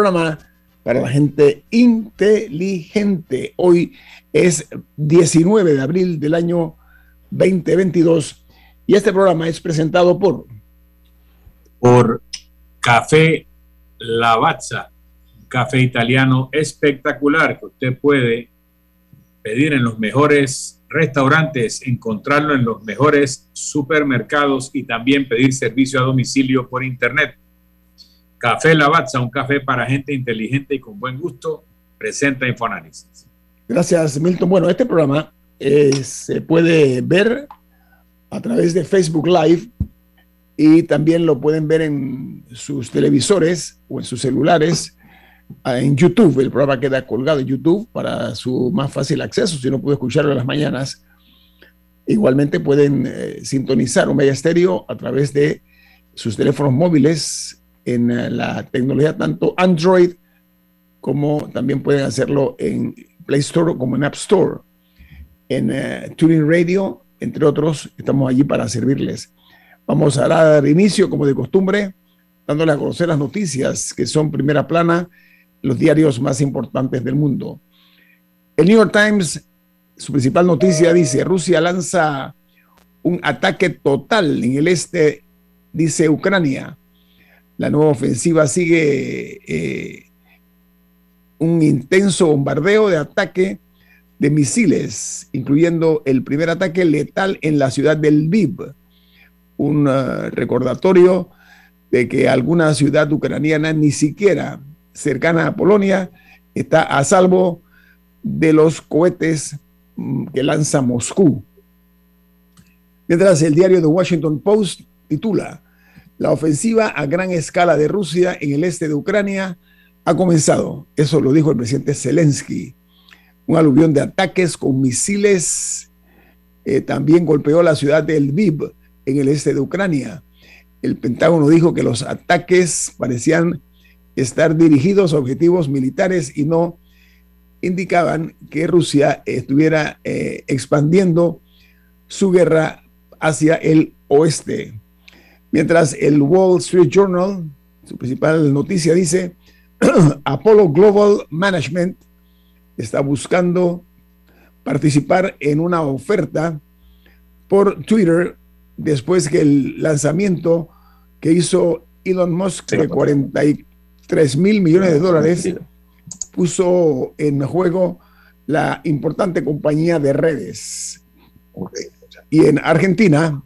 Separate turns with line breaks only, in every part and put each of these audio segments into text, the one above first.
programa para la gente inteligente. Hoy es 19 de abril del año 2022 y este programa es presentado por
por Café Lavazza, café italiano espectacular que usted puede pedir en los mejores restaurantes, encontrarlo en los mejores supermercados y también pedir servicio a domicilio por internet Café Lavazza, un café para gente inteligente y con buen gusto, presenta Infoanálisis.
Gracias, Milton. Bueno, este programa eh, se puede ver a través de Facebook Live y también lo pueden ver en sus televisores o en sus celulares ah, en YouTube. El programa queda colgado en YouTube para su más fácil acceso, si no puede escucharlo en las mañanas. Igualmente pueden eh, sintonizar un media estéreo a través de sus teléfonos móviles en eh, la tecnología tanto Android como también pueden hacerlo en Play Store como en App Store. En uh, Tuning Radio, entre otros, estamos allí para servirles. Vamos a dar inicio, como de costumbre, dándole a conocer las noticias que son primera plana, los diarios más importantes del mundo. El New York Times, su principal noticia dice, Rusia lanza un ataque total en el este, dice Ucrania. La nueva ofensiva sigue eh, un intenso bombardeo de ataque de misiles, incluyendo el primer ataque letal en la ciudad del Lviv, un uh, recordatorio de que alguna ciudad ucraniana, ni siquiera cercana a Polonia, está a salvo de los cohetes mm, que lanza Moscú. Mientras el diario The Washington Post titula, la ofensiva a gran escala de Rusia en el este de Ucrania ha comenzado. Eso lo dijo el presidente Zelensky. Un aluvión de ataques con misiles eh, también golpeó la ciudad de Lviv en el este de Ucrania. El Pentágono dijo que los ataques parecían estar dirigidos a objetivos militares y no indicaban que Rusia estuviera eh, expandiendo su guerra hacia el oeste. Mientras el Wall Street Journal, su principal noticia dice, Apollo Global Management está buscando participar en una oferta por Twitter después que el lanzamiento que hizo Elon Musk de 43 mil millones de dólares puso en juego la importante compañía de redes. Y en Argentina,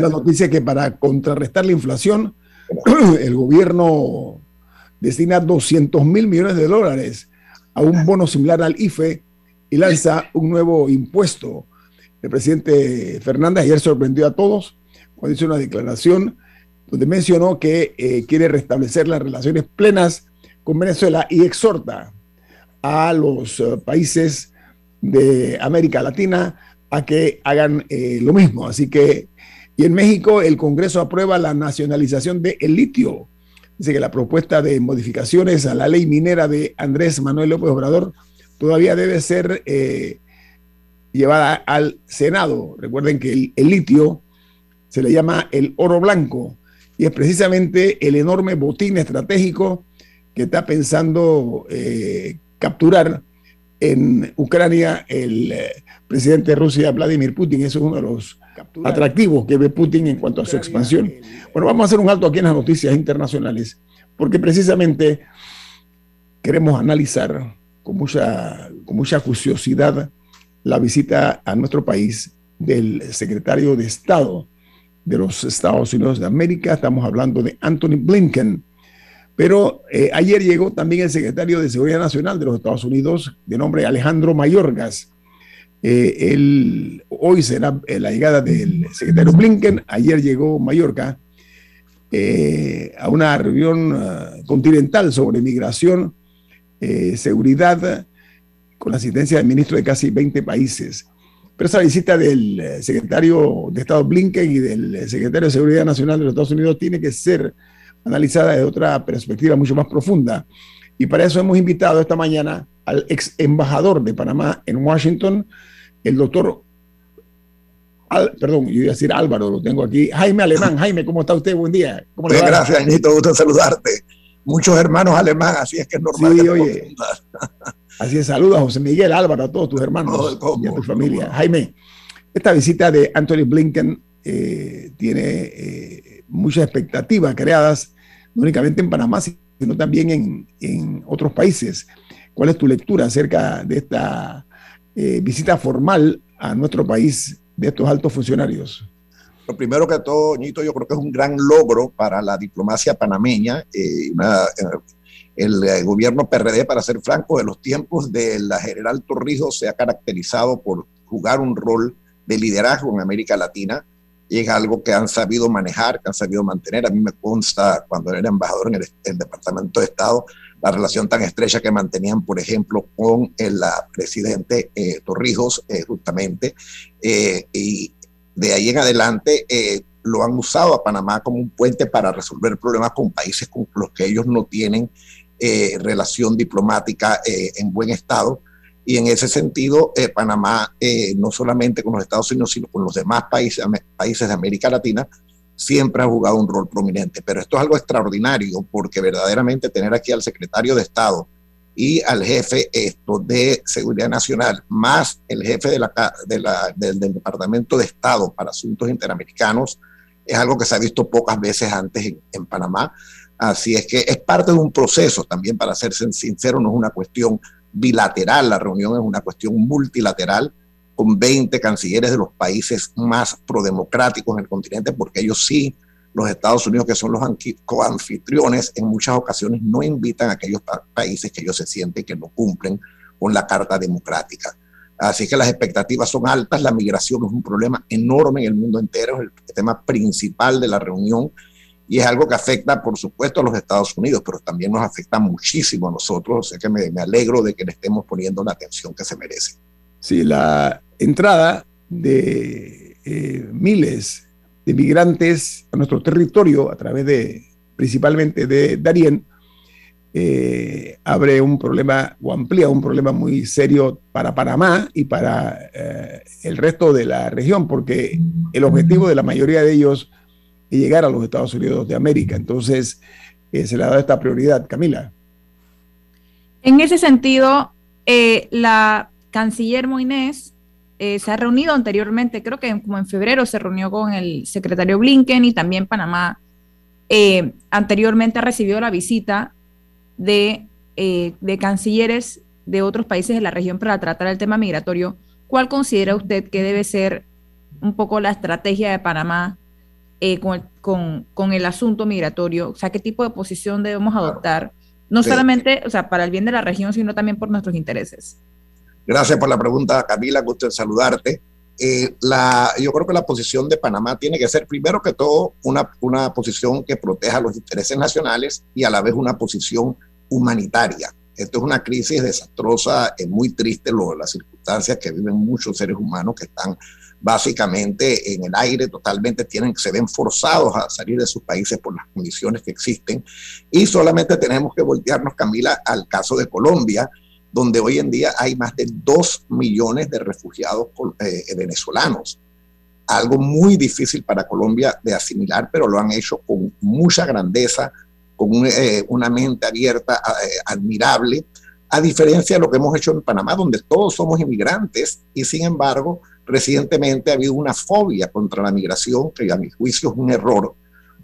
la noticia que para contrarrestar la inflación, el gobierno destina 200 mil millones de dólares a un bono similar al IFE y lanza un nuevo impuesto. El presidente Fernández ayer sorprendió a todos cuando hizo una declaración donde mencionó que eh, quiere restablecer las relaciones plenas con Venezuela y exhorta a los eh, países de América Latina a que hagan eh, lo mismo. Así que y en México el Congreso aprueba la nacionalización del litio. Dice que la propuesta de modificaciones a la ley minera de Andrés Manuel López Obrador todavía debe ser eh, llevada al Senado. Recuerden que el, litio se le llama el oro blanco y es precisamente el enorme botín estratégico que está pensando eh, capturar en Ucrania el eh, presidente de Rusia, Vladimir Putin. Eso es uno de los atractivos que ve Putin en cuanto a su expansión. Bueno, vamos a hacer un alto aquí en las noticias internacionales, porque precisamente queremos analizar con mucha, con mucha curiosidad la visita a nuestro país del secretario de Estado de los Estados Unidos de América. Estamos hablando de Anthony Blinken pero eh, ayer llegó también el secretario de Seguridad Nacional de los Estados Unidos, de nombre Alejandro Mayorgas. Eh, hoy será eh, la llegada del secretario Blinken. Ayer llegó Mallorca a una reunión continental sobre migración, seguridad, con la asistencia del ministro de casi 20 países. Pero esa visita del secretario de Estado Blinken y del secretario de Seguridad Nacional de los Estados Unidos tiene que ser analizada desde otra perspectiva mucho más profunda. Y para eso hemos invitado esta mañana al ex embajador de Panamá en Washington, el doctor, perdón, yo iba a decir Álvaro, lo tengo aquí, Jaime Alemán. Jaime, ¿cómo está usted? Buen día.
Bien, gracias, Anito, gusto saludarte. muchos hermanos alemanes, así es que es normal. Sí, oye,
así es, saluda José Miguel Álvaro, a todos tus hermanos y a tu familia. Jaime, esta visita de Anthony Blinken eh, tiene eh, muchas expectativas creadas, no únicamente en Panamá, sino también en, en otros países. ¿Cuál es tu lectura acerca de esta eh, visita formal a nuestro país de estos altos funcionarios?
Lo primero que todo, Ñito, yo creo que es un gran logro para la diplomacia panameña. Eh, el, gobierno PRD, para ser franco, de los tiempos de la general Torrijos se ha caracterizado por jugar un rol de liderazgo en América Latina y es algo que han sabido manejar, que han sabido mantener. A mí me consta cuando era embajador en el, Departamento de Estado la relación tan estrecha que mantenían, por ejemplo, con el presidente eh, Torrijos, eh, justamente, eh, y de ahí en adelante lo han usado a Panamá como un puente para resolver problemas con países con los que ellos no tienen relación diplomática en buen estado y en ese sentido, eh, Panamá, eh, no solamente con los Estados Unidos, sino con los demás países, países de América Latina, siempre ha jugado un rol prominente. Pero esto es algo extraordinario porque verdaderamente tener aquí al secretario de Estado y al jefe esto de Seguridad Nacional, más el jefe de la, del, Departamento de Estado para Asuntos Interamericanos, es algo que se ha visto pocas veces antes en, en Panamá. Así es que es parte de un proceso también, para ser sincero, no es una cuestión bilateral, la reunión es una cuestión multilateral con 20 cancilleres de los países más prodemocráticos en el continente, porque ellos sí, los Estados Unidos, que son los coanfitriones, en muchas ocasiones no invitan a aquellos países que ellos se sienten que no cumplen con la Carta Democrática. Así que las expectativas son altas, la migración es un problema enorme en el mundo entero, es el tema principal de la reunión y es algo que afecta, por supuesto, a los Estados Unidos, pero también nos afecta muchísimo a nosotros. O sea que me, alegro de que le estemos poniendo la atención que se merece.
Sí, la entrada de eh, miles de migrantes a nuestro territorio a través de, principalmente de Darien, eh, abre un problema o amplía un problema muy serio para Panamá y para eh, el resto de la región, porque el objetivo de la mayoría de ellos y llegar a los Estados Unidos de América. Entonces, eh, se le ha dado esta prioridad. Camila.
En ese sentido, eh, la canciller Moines eh, se ha reunido anteriormente, creo que como en febrero se reunió con el secretario Blinken y también Panamá. anteriormente ha recibido la visita de, de cancilleres de otros países de la región para tratar el tema migratorio. ¿Cuál considera usted que debe ser un poco la estrategia de Panamá eh, con, el, asunto migratorio? O sea, ¿qué tipo de posición debemos adoptar? No solamente, o sea, para el bien de la región, sino también por nuestros intereses.
Gracias por la pregunta, Camila. Gusto en saludarte. Eh, la, yo creo que la posición de Panamá tiene que ser, primero que todo, una, una posición que proteja los intereses nacionales y a la vez una posición humanitaria. Esto es una crisis desastrosa, es muy triste lo, las circunstancias que viven muchos seres humanos que están básicamente en el aire totalmente tienen, se ven forzados a salir de sus países por las condiciones que existen. Y solamente tenemos que voltearnos, Camila, al caso de Colombia, donde hoy en día hay más de dos millones de refugiados eh, venezolanos. Algo muy difícil para Colombia de asimilar, pero lo han hecho con mucha grandeza, con eh, una mente abierta, eh, admirable, a diferencia de lo que hemos hecho en Panamá, donde todos somos inmigrantes y sin embargo recientemente ha habido una fobia contra la migración, que a mi juicio es un error,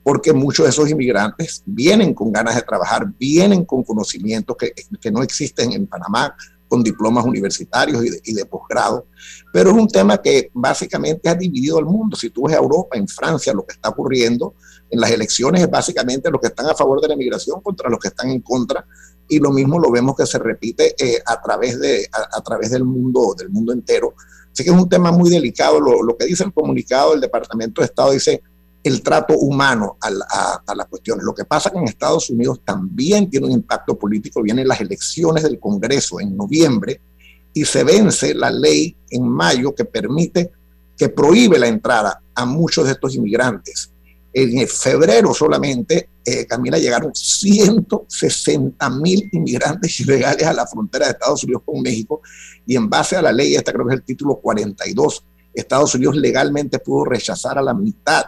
porque muchos de esos inmigrantes vienen con ganas de trabajar, vienen con conocimientos que, que no existen en Panamá, con diplomas universitarios y de, y de, posgrado, pero es un tema que básicamente ha dividido al mundo. Si tú ves a Europa, en Francia, lo que está ocurriendo en las elecciones es básicamente los que están a favor de la migración contra los que están en contra, y lo mismo lo vemos que se repite eh, a, través de, a, a, través del mundo, del mundo entero. Así que es un tema muy delicado. Lo, que dice el comunicado del Departamento de Estado dice el trato humano a, a, las cuestiones. Lo que pasa que en Estados Unidos también tiene un impacto político. Vienen las elecciones del Congreso en noviembre y se vence la ley en mayo que permite, que prohíbe la entrada a muchos de estos inmigrantes. En febrero solamente, eh, Camila, llegaron 160 mil inmigrantes ilegales a la frontera de Estados Unidos con México y en base a la ley, esta creo que es el título 42, Estados Unidos legalmente pudo rechazar a la mitad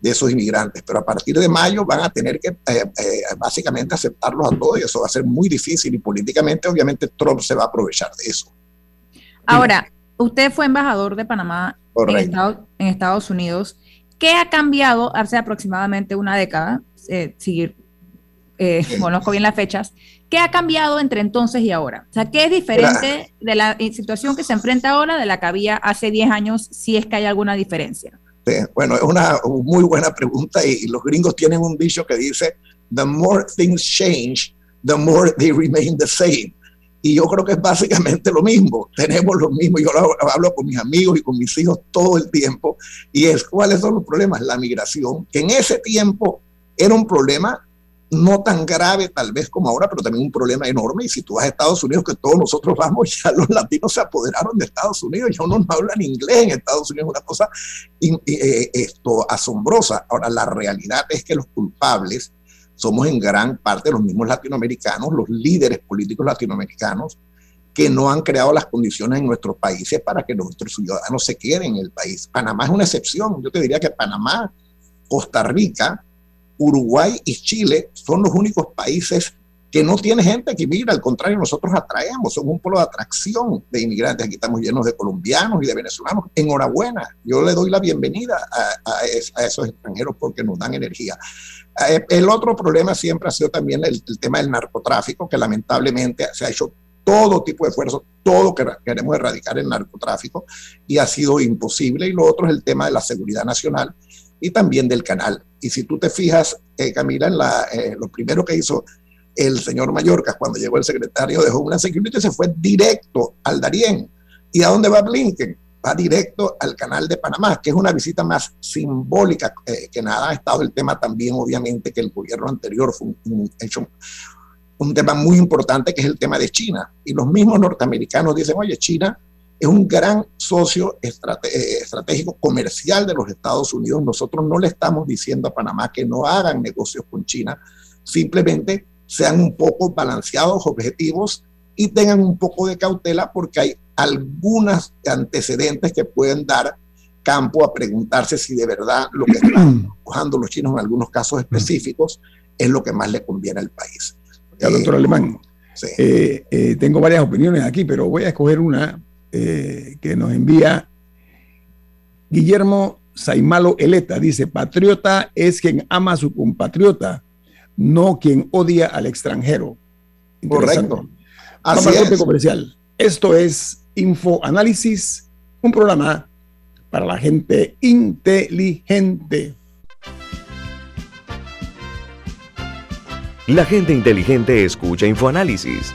de esos inmigrantes. Pero a partir de mayo van a tener que eh, eh, básicamente aceptarlos a todos y eso va a ser muy difícil y políticamente obviamente Trump se va a aprovechar de eso.
Ahora, usted fue embajador de Panamá en Estados, en Estados, Unidos. ¿Qué ha cambiado hace aproximadamente una década? Eh, seguir, eh, conozco bien las fechas. ¿Qué ha cambiado entre entonces y ahora? O sea, ¿qué es diferente de la situación que se enfrenta ahora de la que había hace 10 años, si es que hay alguna diferencia?
bueno, es una muy buena pregunta y, los gringos tienen un dicho que dice, the more things change, the more they remain the same. Y yo creo que es básicamente lo mismo. Tenemos lo mismo. Yo hablo con mis amigos y con mis hijos todo el tiempo. Y es cuáles son los problemas. La migración, que en ese tiempo era un problema no tan grave tal vez como ahora, pero también un problema enorme. Y si tú vas a Estados Unidos, que todos nosotros vamos, ya los latinos se apoderaron de Estados Unidos, ya uno no hablan inglés en Estados Unidos, una cosa eh, esto, asombrosa. Ahora, la realidad es que los culpables somos en gran parte los mismos latinoamericanos, los líderes políticos latinoamericanos, que no han creado las condiciones en nuestros países para que nuestros ciudadanos se queden en el país. Panamá es una excepción. Yo te diría que Panamá, Costa Rica, Uruguay y Chile son los únicos países que no tiene gente que migra, al contrario, nosotros atraemos, somos un polo de atracción de inmigrantes, aquí estamos llenos de colombianos y de venezolanos. Enhorabuena, yo le doy la bienvenida a, esos extranjeros porque nos dan energía. Eh, el otro problema siempre ha sido también el, tema del narcotráfico, que lamentablemente se ha hecho todo tipo de esfuerzo, todo que queremos erradicar el narcotráfico y ha sido imposible. Y lo otro es el tema de la seguridad nacional y también del canal. Y si tú te fijas, eh, Camila, en la, eh, lo primero que hizo el señor Mallorca cuando llegó el secretario de Homeland Security se fue directo al Darién. ¿Y a dónde va Blinken? Va directo al canal de Panamá, que es una visita más simbólica eh, que nada. Ha estado el tema también, obviamente, que el gobierno anterior fue un, hecho un tema muy importante, que es el tema de China. Y los mismos norteamericanos dicen, oye, China es un gran socio eh, estratégico comercial de los Estados Unidos. Nosotros no le estamos diciendo a Panamá que no hagan negocios con China, simplemente sean un poco balanceados, objetivos y tengan un poco de cautela porque hay algunos antecedentes que pueden dar campo a preguntarse si de verdad lo que están buscando los chinos en algunos casos específicos es lo que más le conviene al país.
doctor eh, Alemán, eh, tengo varias opiniones aquí, pero voy a escoger una eh, que nos envía Guillermo Saimalo Eleta. Dice, patriota es quien ama a su compatriota, no quien odia al extranjero.
Correcto.
Así es. comercial. Esto es Info Análisis, un programa para la gente inteligente.
La gente inteligente escucha InfoAnálisis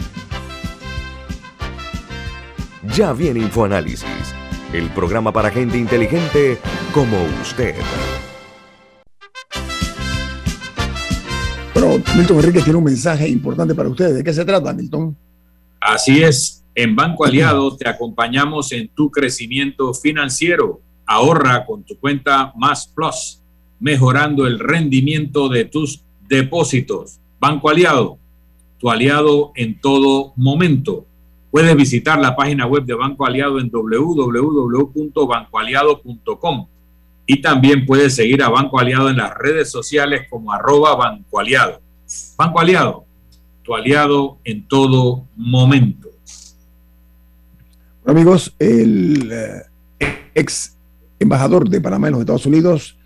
Ya viene InfoAnálisis, el programa para gente inteligente como usted.
Bueno, Milton Enrique tiene un mensaje importante para ustedes. ¿De qué se trata, Milton?
Así es. En Banco Aliado te acompañamos en tu crecimiento financiero. Ahorra con tu cuenta Más Plus, mejorando el rendimiento de tus depósitos. Banco Aliado, tu aliado en todo momento. Puedes visitar la página web de Banco Aliado en www.bancoaliado.com y también puedes seguir a Banco Aliado en las redes sociales como arroba Banco Aliado. Banco Aliado, tu aliado en todo momento.
Bueno, amigos, el eh, ex embajador de Panamá en los Estados Unidos,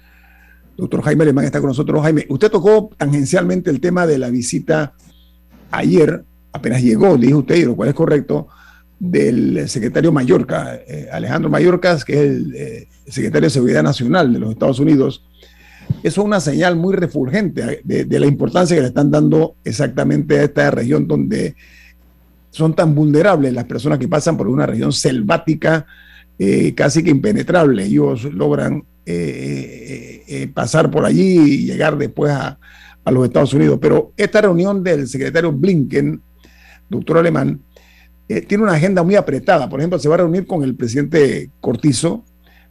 doctor Jaime Alemán, está con nosotros. Jaime, usted tocó tangencialmente el tema de la visita ayer apenas llegó, dijo usted, lo cual es correcto, del secretario Mallorca, eh, Alejandro Mallorcas, que es el eh, secretario de Seguridad Nacional de los Estados Unidos. Eso es una señal muy refulgente de, la importancia que le están dando exactamente a esta región donde son tan vulnerables las personas que pasan por una región selvática, eh, casi que impenetrable. Ellos logran pasar por allí y llegar después a, a los Estados Unidos. Pero esta reunión del secretario Blinken doctor Alemán, eh, tiene una agenda muy apretada. Por ejemplo, se va a reunir con el presidente Cortizo,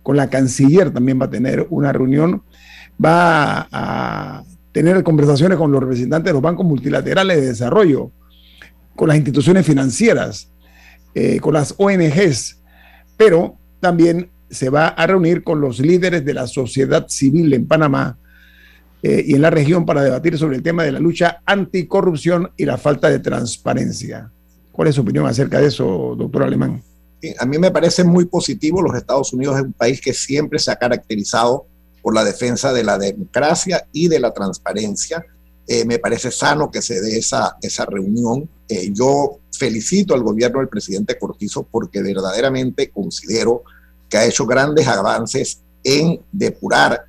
con la canciller también va a tener una reunión, va a, tener conversaciones con los representantes de los bancos multilaterales de desarrollo, con las instituciones financieras, eh, con las ONGs, pero también se va a reunir con los líderes de la sociedad civil en Panamá eh, y en la región para debatir sobre el tema de la lucha anticorrupción y la falta de transparencia. ¿Cuál es su opinión acerca de eso, doctor Alemán?
a mí me parece muy positivo. Los Estados Unidos es un país que siempre se ha caracterizado por la defensa de la democracia y de la transparencia. Eh, me parece sano que se dé esa, esa reunión. Eh, yo felicito al gobierno del presidente Cortizo porque verdaderamente considero que ha hecho grandes avances en depurar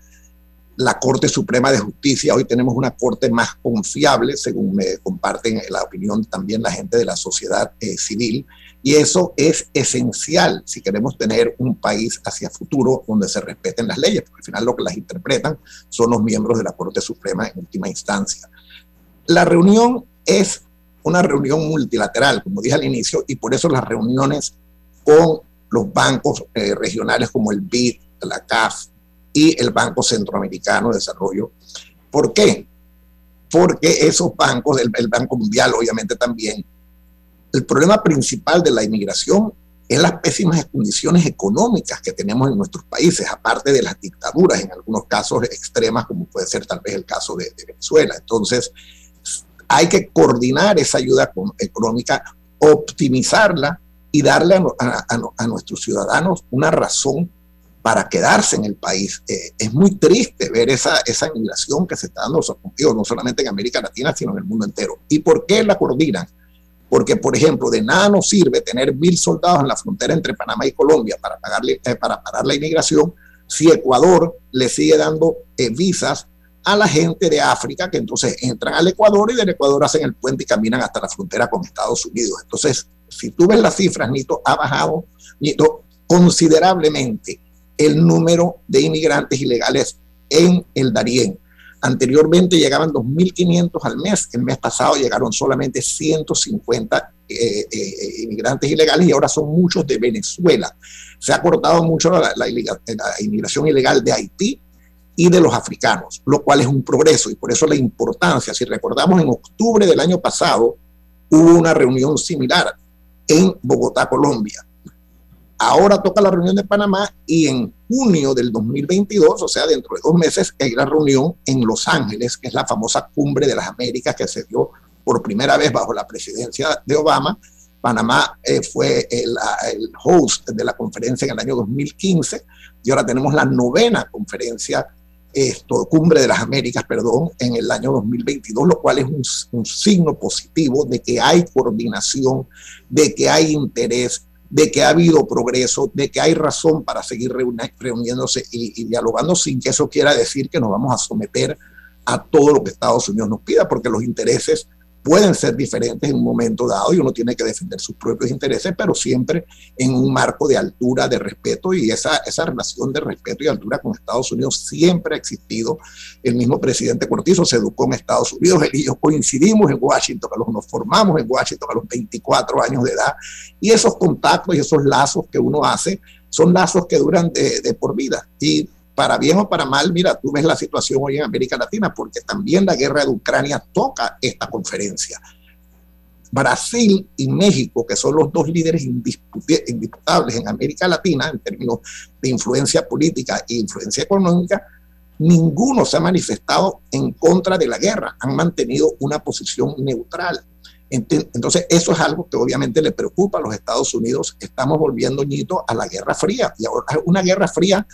la Corte Suprema de Justicia. Hoy tenemos una Corte más confiable, según me comparten la opinión también la gente de la sociedad eh, civil. Y eso es esencial si queremos tener un país hacia futuro donde se respeten las leyes, porque al final lo que las interpretan son los miembros de la Corte Suprema en última instancia. La reunión es una reunión multilateral, como dije al inicio, y por eso las reuniones con los bancos eh, regionales como el BID, la CAF, y el Banco Centroamericano de Desarrollo. ¿Por qué? Porque esos bancos, el, Banco Mundial obviamente también, el problema principal de la inmigración es las pésimas condiciones económicas que tenemos en nuestros países, aparte de las dictaduras, en algunos casos extremas, como puede ser tal vez el caso de, Venezuela. Entonces, hay que coordinar esa ayuda económica, optimizarla y darle a nuestros ciudadanos una razón para quedarse en el país. Eh, es muy triste ver esa, esa inmigración que se está dando, no solamente en América Latina, sino en el mundo entero. ¿Y por qué la coordinan? Porque, por ejemplo, de nada nos sirve tener mil soldados en la frontera entre Panamá y Colombia para, pagarle, eh, para parar la inmigración si Ecuador le sigue dando eh, visas a la gente de África que entonces entran al Ecuador y del Ecuador hacen el puente y caminan hasta la frontera con Estados Unidos. Entonces, si tú ves las cifras, Nito, ha bajado Nito, considerablemente el número de inmigrantes ilegales en el Darién. Anteriormente llegaban 2.500 al mes, el mes pasado llegaron solamente 150 eh, eh, inmigrantes ilegales y ahora son muchos de Venezuela. Se ha cortado mucho la, la, inmigración ilegal de Haití y de los africanos, lo cual es un progreso y por eso la importancia. Si recordamos, en octubre del año pasado hubo una reunión similar en Bogotá, Colombia Ahora toca la reunión de Panamá y en junio del 2022, o sea, dentro de dos meses, hay la reunión en Los Ángeles, que es la famosa cumbre de las Américas que se dio por primera vez bajo la presidencia de Obama. Panamá eh, fue el, el, host de la conferencia en el año 2015 y ahora tenemos la novena conferencia, esto, cumbre de las Américas, perdón, en el año 2022, lo cual es un signo positivo de que hay coordinación, de que hay interés, de que ha habido progreso, de que hay razón para seguir reuniéndose y, dialogando sin que eso quiera decir que nos vamos a someter a todo lo que Estados Unidos nos pida, porque los intereses pueden ser diferentes en un momento dado y uno tiene que defender sus propios intereses, pero siempre en un marco de altura, de respeto y esa, esa relación de respeto y altura con Estados Unidos siempre ha existido. El mismo presidente Cortizo se educó en Estados Unidos, él y yo coincidimos en Washington, que nos formamos en Washington a los 24 años de edad y esos contactos y esos lazos que uno hace son lazos que duran de, de por vida. Y para bien o para mal, mira, tú ves la situación hoy en América Latina, porque también la guerra de Ucrania toca esta conferencia. Brasil y México, que son los dos líderes indisputables en América Latina en términos de influencia política e influencia económica, ninguno se ha manifestado en contra de la guerra, han mantenido una posición neutral. Entonces, eso es algo que obviamente le preocupa a los Estados Unidos. Estamos volviendo, ñito, a la Guerra Fría. Y ahora una Guerra Fría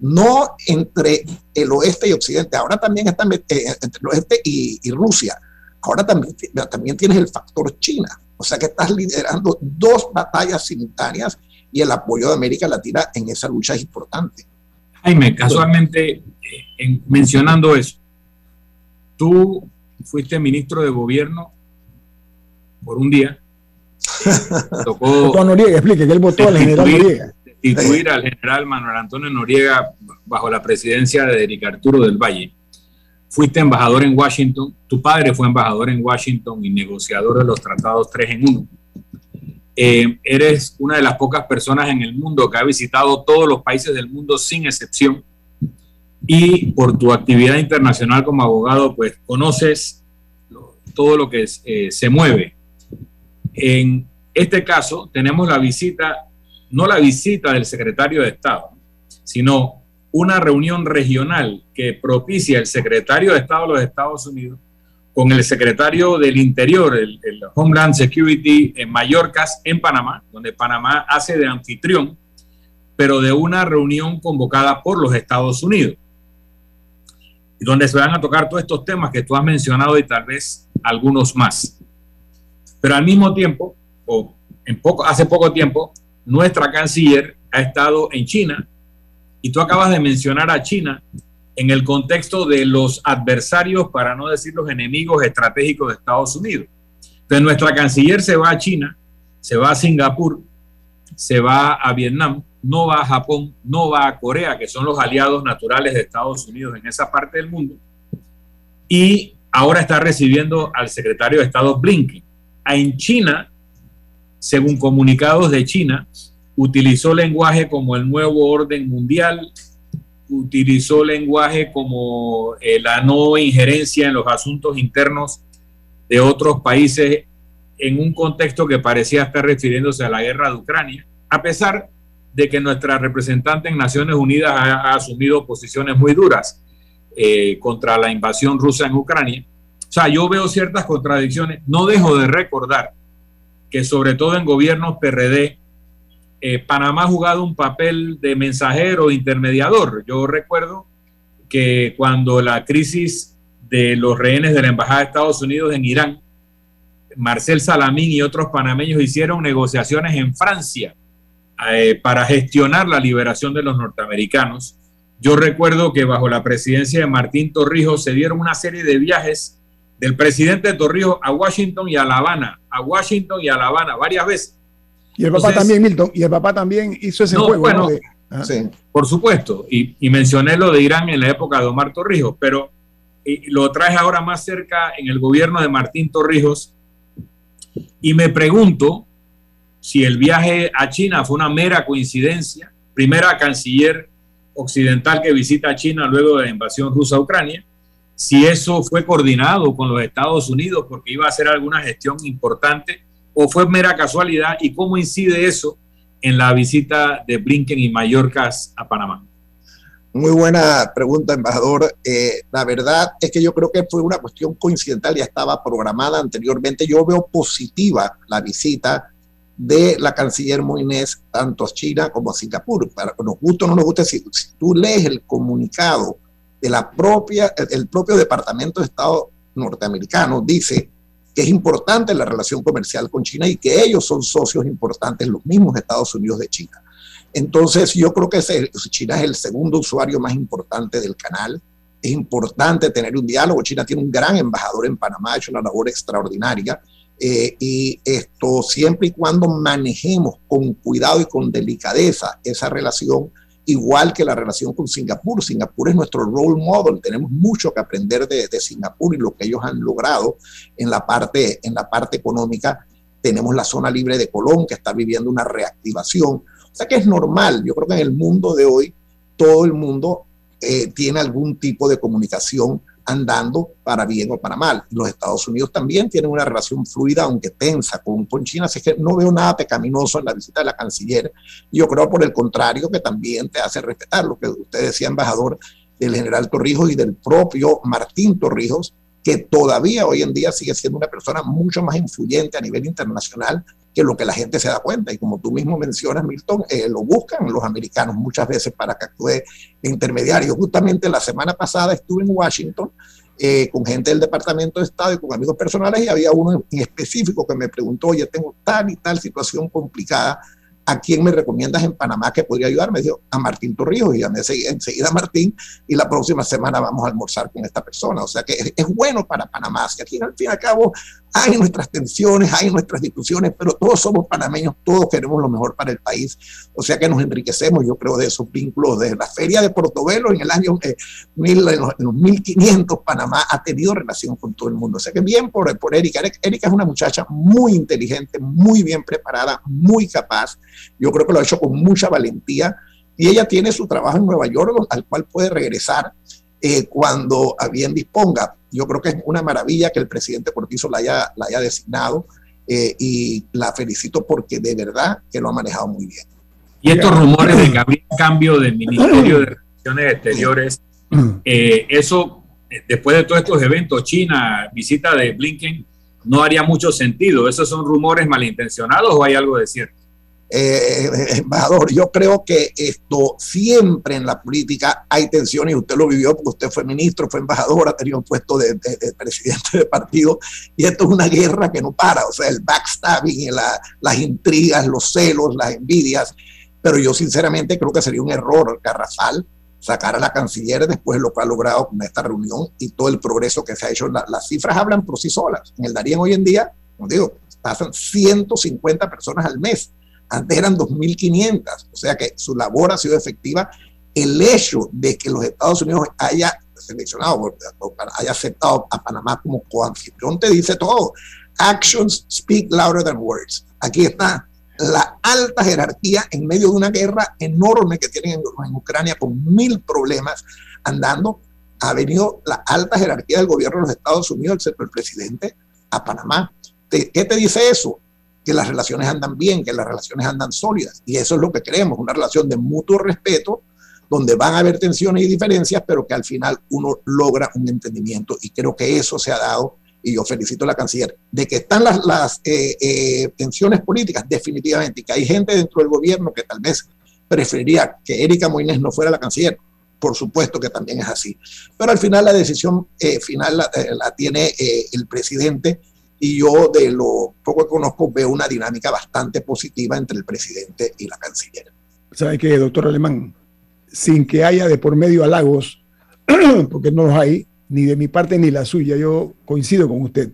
no entre el oeste y occidente, ahora también está eh, entre el oeste y, Rusia. Ahora también, también tienes el factor China. O sea que estás liderando dos batallas simultáneas y el apoyo de América Latina en esa lucha es importante.
Jaime, casualmente, eh, en, mencionando eso, tú fuiste ministro de gobierno por un día.
tocó Noriega, explique que él votó al general Noriega.
Destituir al general Manuel Antonio Noriega bajo la presidencia de Eric Arturo del Valle. Fuiste embajador en Washington, tu padre fue embajador en Washington y negociador de los tratados 3 en 1. Eh, eres una de las pocas personas en el mundo que ha visitado todos los países del mundo sin excepción y por tu actividad internacional como abogado, pues conoces todo lo que eh, se mueve en este caso tenemos la visita, no la visita del secretario de Estado, sino una reunión regional que propicia el secretario de Estado de los Estados Unidos con el secretario del Interior, el, Homeland Security en Mallorca, en Panamá, donde Panamá hace de anfitrión, pero de una reunión convocada por los Estados Unidos, donde se van a tocar todos estos temas que tú has mencionado y tal vez algunos más. Pero al mismo tiempo, o en poco, hace poco tiempo, nuestra canciller ha estado en China y tú acabas de mencionar a China en el contexto de los adversarios, para no decir los enemigos estratégicos de Estados Unidos. Entonces nuestra canciller se va a China, se va a Singapur, se va a Vietnam, no va a Japón, no va a Corea, que son los aliados naturales de Estados Unidos en esa parte del mundo, y ahora está recibiendo al secretario de Estado Blinken en China, según comunicados de China, utilizó lenguaje como el nuevo orden mundial, utilizó lenguaje como eh, la no injerencia en los asuntos internos de otros países en un contexto que parecía estar refiriéndose a la guerra de Ucrania, a pesar de que nuestra representante en Naciones Unidas ha, asumido posiciones muy duras eh, contra la invasión rusa en Ucrania. O sea, yo veo ciertas contradicciones. No dejo de recordar que sobre todo en gobiernos PRD, eh, Panamá ha jugado un papel de mensajero, intermediador. Yo recuerdo que cuando la crisis de los rehenes de la Embajada de Estados Unidos en Irán, Marcel Salamín y otros panameños hicieron negociaciones en Francia eh, para gestionar la liberación de los norteamericanos. Yo recuerdo que bajo la presidencia de Martín Torrijos se dieron una serie de viajes del presidente Torrijos a Washington y a La Habana, a Washington y a La Habana varias veces.
Y el papá también, Milton, y el papá también hizo ese juego.
Bueno, ah. sí, por supuesto, y, mencioné lo de Irán en la época de Omar Torrijos, pero lo traes ahora más cerca en el gobierno de Martín Torrijos, y me pregunto si el viaje a China fue una mera coincidencia, primera canciller occidental que visita China luego de la invasión rusa a Ucrania, si eso fue coordinado con los Estados Unidos porque iba a hacer alguna gestión importante o fue mera casualidad y cómo incide eso en la visita de Blinken y Mallorca a Panamá.
Muy buena pregunta, embajador. Eh, la verdad es que yo creo que fue una cuestión coincidental, ya estaba programada anteriormente. Yo veo positiva la visita de la canciller Moines tanto a China como a Singapur. Para que nos guste o no nos guste, si tú lees el comunicado de la propia, el propio Departamento de Estado norteamericano dice que es importante la relación comercial con China y que ellos son socios importantes, los mismos Estados Unidos de China. Entonces yo creo que China es el segundo usuario más importante del canal. Es importante tener un diálogo. China tiene un gran embajador en Panamá, ha hecho una labor extraordinaria. Eh, y esto siempre y cuando manejemos con cuidado y con delicadeza esa relación, igual que la relación con Singapur. Singapur es nuestro role model, tenemos mucho que aprender de, Singapur y lo que ellos han logrado en la, parte, en la parte económica. Tenemos la zona libre de Colón que está viviendo una reactivación. O sea que es normal, yo creo que en el mundo de hoy todo el mundo eh, tiene algún tipo de comunicación andando para bien o para mal. Los Estados Unidos también tienen una relación fluida, aunque tensa, con, China, así que no veo nada pecaminoso en la visita de la canciller. Yo creo, por el contrario, que también te hace respetar lo que usted decía, embajador, del general Torrijos y del propio Martín Torrijos, que todavía hoy en día sigue siendo una persona mucho más influyente a nivel internacional que lo que la gente se da cuenta. Y como tú mismo mencionas, Milton, eh, lo buscan los americanos muchas veces para que actúe intermediario. Justamente la semana pasada estuve en Washington eh, con gente del Departamento de Estado y con amigos personales y había uno en específico que me preguntó, oye, tengo tal y tal situación complicada ¿a quién me recomiendas en Panamá que podría ayudar? Me dijo, a Martín Torrijos, y llamé enseguida a Martín, y la próxima semana vamos a almorzar con esta persona. O sea que es, es bueno para Panamá. Si aquí al fin y al cabo hay nuestras tensiones, hay nuestras discusiones, pero todos somos panameños, todos queremos lo mejor para el país. O sea que nos enriquecemos, yo creo, de esos vínculos. Desde la feria de Portobelo en el año eh, mil, en, los, 1500, Panamá ha tenido relación con todo el mundo. O sea que bien por, por Erika. Erika es una muchacha muy inteligente, muy bien preparada, muy capaz. Yo creo que lo ha hecho con mucha valentía. Y ella tiene su trabajo en Nueva York, al cual puede regresar eh, cuando bien disponga. Yo creo que es una maravilla que el presidente Cortizo la haya, la haya designado eh, y la felicito porque de verdad que lo ha manejado muy bien.
Y estos rumores de que habría cambio del Ministerio de Relaciones Exteriores, eh, eso, después de todos estos eventos, China, visita de Blinken, no haría mucho sentido. ¿Esos son rumores malintencionados o hay algo de cierto?
Eh, embajador, yo creo que esto siempre en la política hay tensiones y usted lo vivió porque usted fue ministro, fue embajador, ha tenido un puesto de, de, de presidente de partido y esto es una guerra que no para, o sea, el backstabbing, la, las intrigas, los celos, las envidias, pero yo sinceramente creo que sería un error garrafal sacar a la canciller después de lo que ha logrado con esta reunión y todo el progreso que se ha hecho. La, las cifras hablan por sí solas. En el Darien hoy en día, como digo, pasan 150 personas al mes antes eran 2.500, o sea que su labor ha sido efectiva. El hecho de que los Estados Unidos haya seleccionado, haya aceptado a Panamá como coanfitrión, te dice todo. Actions speak louder than words. Aquí está la alta jerarquía en medio de una guerra enorme que tienen en, en Ucrania con mil problemas andando. Ha venido la alta jerarquía del gobierno de los Estados Unidos, excepto el presidente, a Panamá. ¿Qué te dice eso? Que las relaciones andan bien, que las relaciones andan sólidas. Y eso es lo que queremos, una relación de mutuo respeto, donde van a haber tensiones y diferencias, pero que al final uno logra un entendimiento. Y creo que eso se ha dado, y yo felicito a la canciller, de que están las, las eh, eh, tensiones políticas, definitivamente, y que hay gente dentro del gobierno que tal vez preferiría que Erika Moines no fuera la canciller. Por supuesto que también es así. Pero al final la decisión eh, final la, eh, la tiene eh, el presidente y yo de lo poco que conozco veo una dinámica bastante positiva entre el presidente y la canciller.
¿Sabe qué, doctor Alemán? Sin que haya de por medio halagos, porque no los hay, ni de mi parte ni la suya, yo coincido con usted.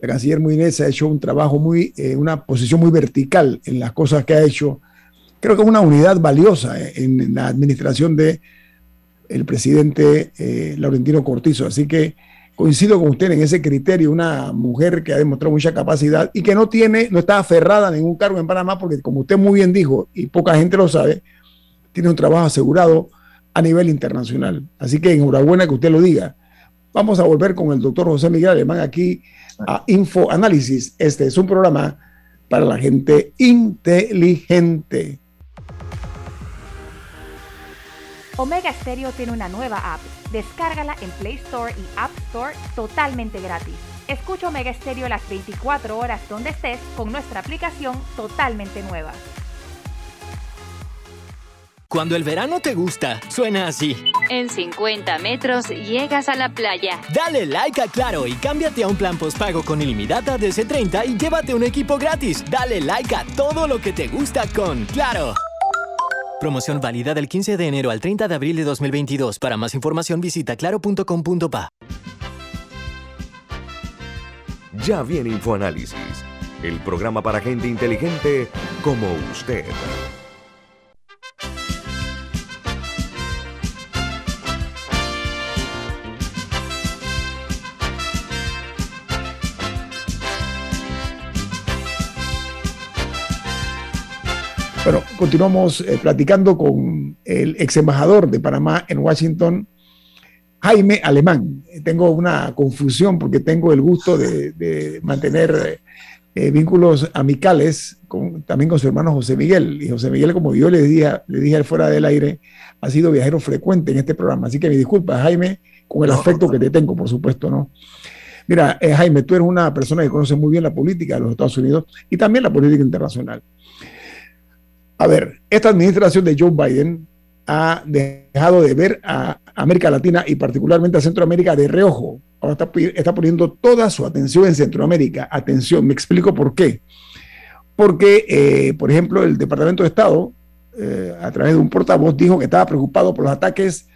La canciller Muinés ha hecho un trabajo muy, eh, una posición muy vertical en las cosas que ha hecho. Creo que es una unidad valiosa eh, en la administración de el presidente eh, Laurentino Cortizo. Así que coincido con usted en ese criterio, una mujer que ha demostrado mucha capacidad y que no tiene, no está aferrada a ningún cargo en Panamá, porque como usted muy bien dijo, y poca gente lo sabe, tiene un trabajo asegurado a nivel internacional. Así que enhorabuena que usted lo diga. Vamos a volver con el doctor José Miguel Alemán aquí a Info Análisis. Este es un programa para la gente inteligente.
Omega Stereo tiene una nueva app. Descárgala en Play Store y App Store totalmente gratis. Escucha Omega Stereo las 24 horas donde estés con nuestra aplicación totalmente nueva.
Cuando el verano te gusta, suena así.
En 50 metros llegas a la playa.
Dale like a Claro y cámbiate a un plan postpago con ilimitada de C30 y llévate un equipo gratis. Dale like a todo lo que te gusta con Claro. Promoción válida del 15 de enero al 30 de abril de 2022. Para más información visita claro.com.pa.
Ya viene InfoAnálisis, el programa para gente inteligente como usted.
Bueno, continuamos eh, platicando con el ex embajador de Panamá en Washington, Jaime Alemán. Tengo una confusión porque tengo el gusto de, mantener eh, vínculos amicales con, también con su hermano José Miguel. Y José Miguel, como yo le dije, le dije fuera del aire, ha sido viajero frecuente en este programa. Así que me disculpa, Jaime, con el afecto que te tengo, por supuesto, ¿no? Mira, eh, Jaime, tú eres una persona que conoce muy bien la política de los Estados Unidos y también la política internacional. A ver, esta administración de Joe Biden ha dejado de ver a América Latina y particularmente a Centroamérica de reojo. Ahora está, poniendo toda su atención en Centroamérica. Atención, me explico por qué. Porque, eh, por ejemplo, el Departamento de Estado, eh, a través de un portavoz, dijo que estaba preocupado por los ataques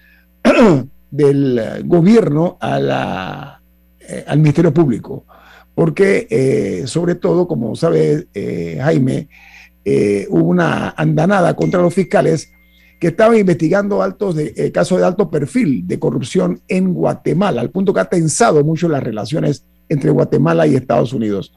del gobierno a eh, al Ministerio Público. Porque, sobre todo, como sabe Jaime, hubo una andanada contra los fiscales que estaban investigando altos de, eh, casos de alto perfil de corrupción en Guatemala, al punto que ha tensado mucho las relaciones entre Guatemala y Estados Unidos.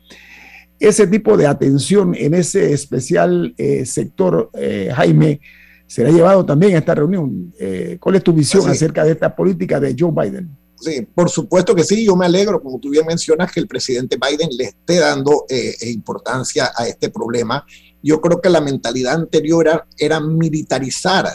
Ese tipo de atención en ese especial eh, sector, eh, Jaime, será llevado también a esta reunión. ¿Cuál es tu visión acerca de esta política de Joe Biden?
Sí, por supuesto que sí. Yo me alegro, como tú bien mencionas, que el presidente Biden le esté dando importancia a este problema yo creo que la mentalidad anterior era, militarizar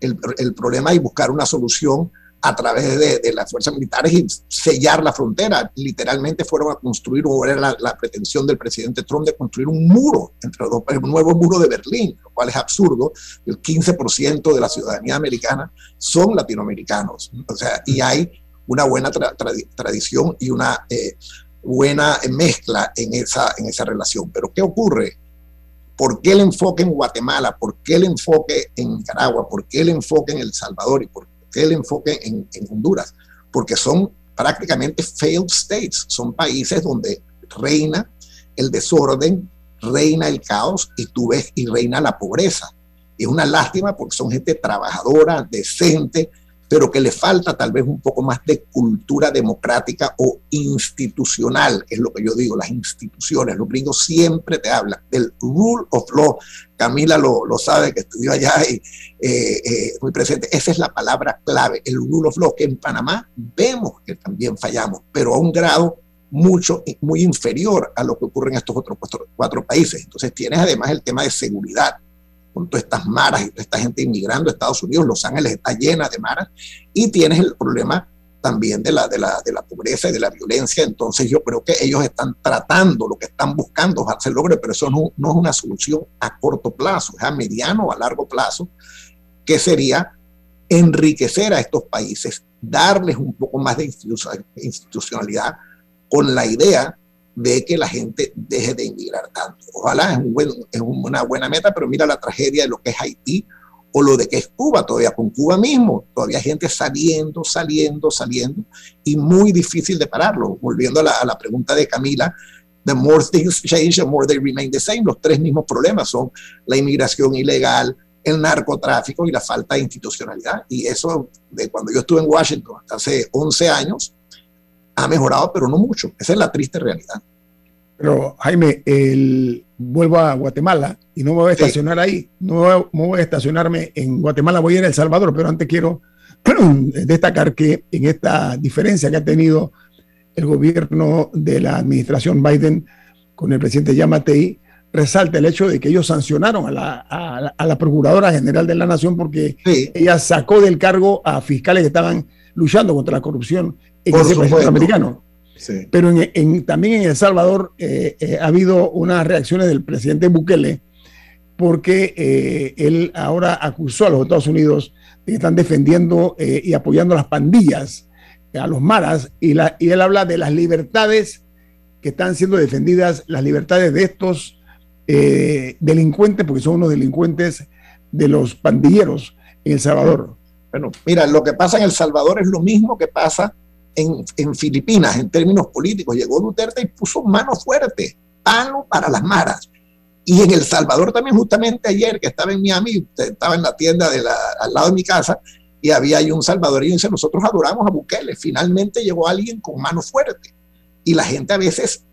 el, el, problema y buscar una solución a través de, las fuerzas militares y sellar la frontera. Literalmente fueron a construir, o era la, pretensión del presidente Trump de construir un muro, entre un nuevo muro de Berlín, lo cual es absurdo. El 15% de la ciudadanía americana son latinoamericanos. O sea, y hay una buena tradición y una eh, buena mezcla en esa, en esa relación. Pero ¿qué ocurre? ¿Por qué el enfoque en Guatemala? ¿Por qué el enfoque en Nicaragua? ¿Por qué el enfoque en El Salvador? ¿Y por qué el enfoque en, Honduras? Porque son prácticamente failed states, son países donde reina el desorden, reina el caos y tú ves y reina la pobreza. Es una lástima porque son gente trabajadora, decente, pero que le falta tal vez un poco más de cultura democrática o institucional, es lo que yo digo, las instituciones. Los gringos siempre te hablan del rule of law. Camila lo, lo sabe, que estudió allá y eh, eh, muy presente. Esa es la palabra clave, el rule of law, que en Panamá vemos que también fallamos, pero a un grado mucho, muy inferior a lo que ocurre en estos otros cuatro países. Entonces tienes además el tema de seguridad con todas estas maras y toda esta gente inmigrando a Estados Unidos. Los Ángeles está llena de maras y tienes el problema también de la, de la, de la pobreza y de la violencia. Entonces yo creo que ellos están tratando, lo que están buscando es hacer logro, pero eso no, no es una solución a corto plazo, es a mediano o a largo plazo, que sería enriquecer a estos países, darles un poco más de institucionalidad con la idea de que la gente deje de emigrar tanto. Ojalá es, un buen, es una buena meta, pero mira la tragedia de lo que es Haití o lo de que es Cuba, todavía con Cuba mismo, todavía gente saliendo, saliendo, saliendo, y muy difícil de pararlo. Volviendo a la, a la pregunta de Camila, the more things change, the more they remain the same. Los tres mismos problemas son la inmigración ilegal, el narcotráfico y la falta de institucionalidad. Y eso, de cuando yo estuve en Washington hace 11 años, ha mejorado, pero no mucho. Esa es la triste realidad.
Pero Jaime, el, vuelvo a Guatemala y no me voy a estacionar ahí, no voy, a estacionarme en Guatemala, voy a ir a El Salvador, pero antes quiero destacar que en esta diferencia que ha tenido el gobierno de la administración Biden con el presidente Yamatei, resalta el hecho de que ellos sancionaron a la, a la, Procuradora General de la Nación porque ella sacó del cargo a fiscales que estaban luchando contra la corrupción en ese país americano. Pero en, también en El Salvador eh, eh, ha habido unas reacciones del presidente Bukele porque eh, él ahora acusó a los Estados Unidos de que están defendiendo y apoyando a las pandillas, a los maras, y, la, y él habla de las libertades que están siendo defendidas, las libertades de estos delincuentes, porque son unos delincuentes de los pandilleros en El Salvador.
Bueno, mira, lo que pasa en El Salvador es lo mismo que pasa en, Filipinas en términos políticos. Llegó Duterte y puso mano fuerte, palo para las maras. Y en El Salvador también, justamente ayer que estaba en Miami, estaba en la tienda de la, al lado de mi casa, y había ahí un dice, nosotros adoramos a Bukele. Finalmente llegó alguien con mano fuerte. Y la gente a veces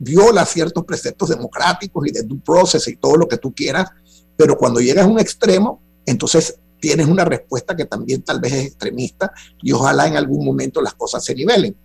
viola ciertos preceptos democráticos y de due process y todo lo que tú quieras, pero cuando llegas a un extremo, entonces tienes una respuesta que también tal vez es extremista y ojalá en algún momento las cosas se nivelen.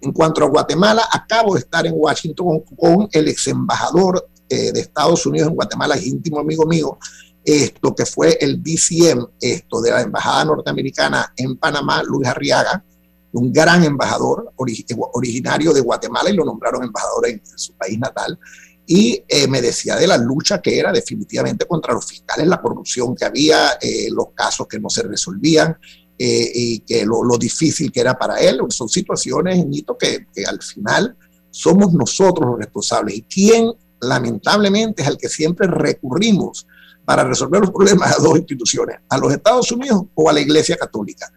En cuanto a Guatemala, acabo de estar en Washington con el ex embajador eh, de Estados Unidos en Guatemala, íntimo amigo mío, esto que fue el DCM, esto de la Embajada Norteamericana en Panamá, Luis Arriaga, un gran embajador originario de Guatemala y lo nombraron embajador en, su país natal. Y eh, me decía de la lucha que era definitivamente contra los fiscales, la corrupción que había, eh, los casos que no se resolvían eh, y que lo, difícil que era para él. Son situaciones, Nito, que, que al final somos nosotros los responsables. ¿Y quién, lamentablemente, es al que siempre recurrimos para resolver los problemas a dos instituciones, a los Estados Unidos o a la Iglesia Católica?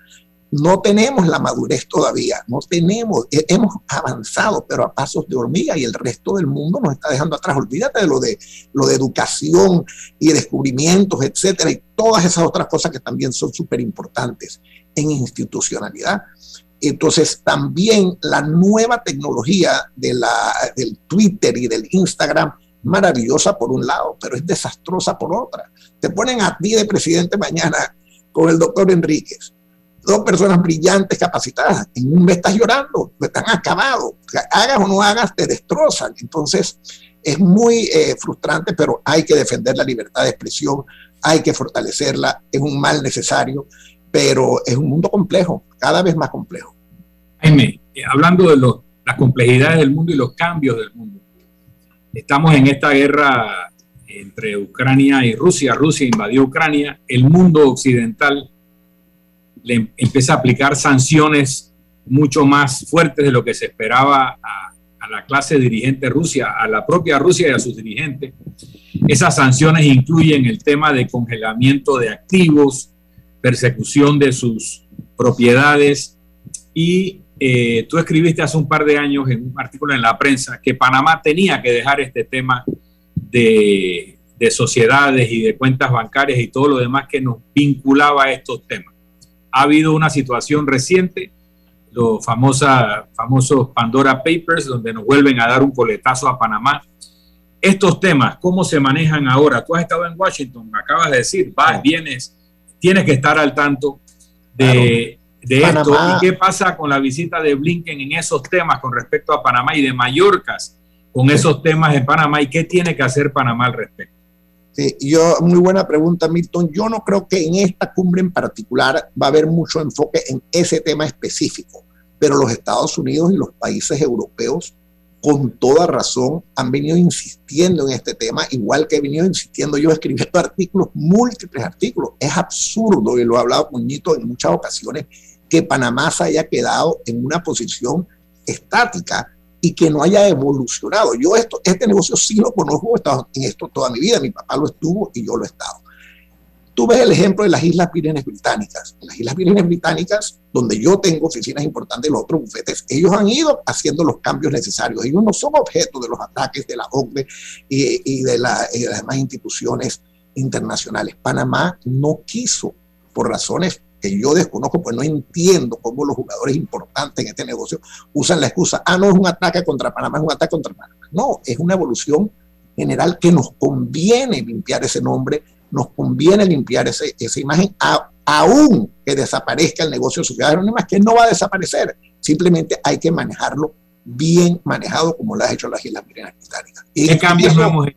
No tenemos la madurez todavía, no tenemos, hemos avanzado, pero a pasos de hormiga y el resto del mundo nos está dejando atrás. Olvídate de lo de, lo de educación y descubrimientos, etcétera, y todas esas otras cosas que también son súper importantes en institucionalidad. Entonces, también la nueva tecnología de la, del Twitter y del Instagram, maravillosa por un lado, pero es desastrosa por otra. Te ponen a ti de presidente mañana con el doctor Enríquez dos personas brillantes, capacitadas. En un mes estás llorando, están acabados. Hagas o no hagas, te destrozan. Entonces, es muy eh, frustrante, pero hay que defender la libertad de expresión, hay que fortalecerla, es un mal necesario, pero es un mundo complejo, cada vez más complejo.
Jaime, eh, hablando de las complejidades del mundo y los cambios del mundo, estamos en esta guerra entre Ucrania y Rusia. Rusia invadió Ucrania, el mundo occidental le empieza a aplicar sanciones mucho más fuertes de lo que se esperaba a, la clase dirigente Rusia, a la propia Rusia y a sus dirigentes. Esas sanciones incluyen el tema de congelamiento de activos, persecución de sus propiedades y eh, tú escribiste hace un par de años en un artículo en la prensa que Panamá tenía que dejar este tema de, de sociedades y de cuentas bancarias y todo lo demás que nos vinculaba a estos temas ha habido una situación reciente, los famosa, famosos Pandora Papers, donde nos vuelven a dar un coletazo a Panamá. Estos temas, ¿cómo se manejan ahora? Tú has estado en Washington, me acabas de decir, vas, vienes, tienes que estar al tanto de, de esto. ¿Y qué pasa con la visita de Blinken en esos temas con respecto a Panamá y de Mallorca con esos temas en Panamá? ¿Y qué tiene que hacer Panamá al respecto?
Yo, muy buena pregunta, Milton. Yo no creo que en esta cumbre en particular va a haber mucho enfoque en ese tema específico, pero los Estados Unidos y los países europeos, con toda razón, han venido insistiendo en este tema, igual que he venido insistiendo yo escribiendo artículos, múltiples artículos. Es absurdo, y lo he hablado Nito en muchas ocasiones, que Panamá se haya quedado en una posición estática y que no haya evolucionado. Yo esto, este negocio sí lo conozco, he estado en esto toda mi vida, mi papá lo estuvo y yo lo he estado. Tú ves el ejemplo de las Islas Vírgenes Británicas. En las Islas Vírgenes Británicas, donde yo tengo oficinas importantes, los otros bufetes, ellos han ido haciendo los cambios necesarios. Ellos no son objeto de los ataques de la OCDE y, de, la, y de las demás instituciones internacionales. Panamá no quiso, por razones que yo desconozco, pues no entiendo cómo los jugadores importantes en este negocio usan la excusa, ah, no es un ataque contra Panamá, es un ataque contra Panamá. No, es una evolución general que nos conviene limpiar ese nombre, nos conviene limpiar ese, esa imagen, aún que desaparezca el negocio de sociedades anónimas, que no va a desaparecer, simplemente hay que manejarlo bien manejado como lo ha hecho las Islas Británicas.
¿Qué cambios no hemos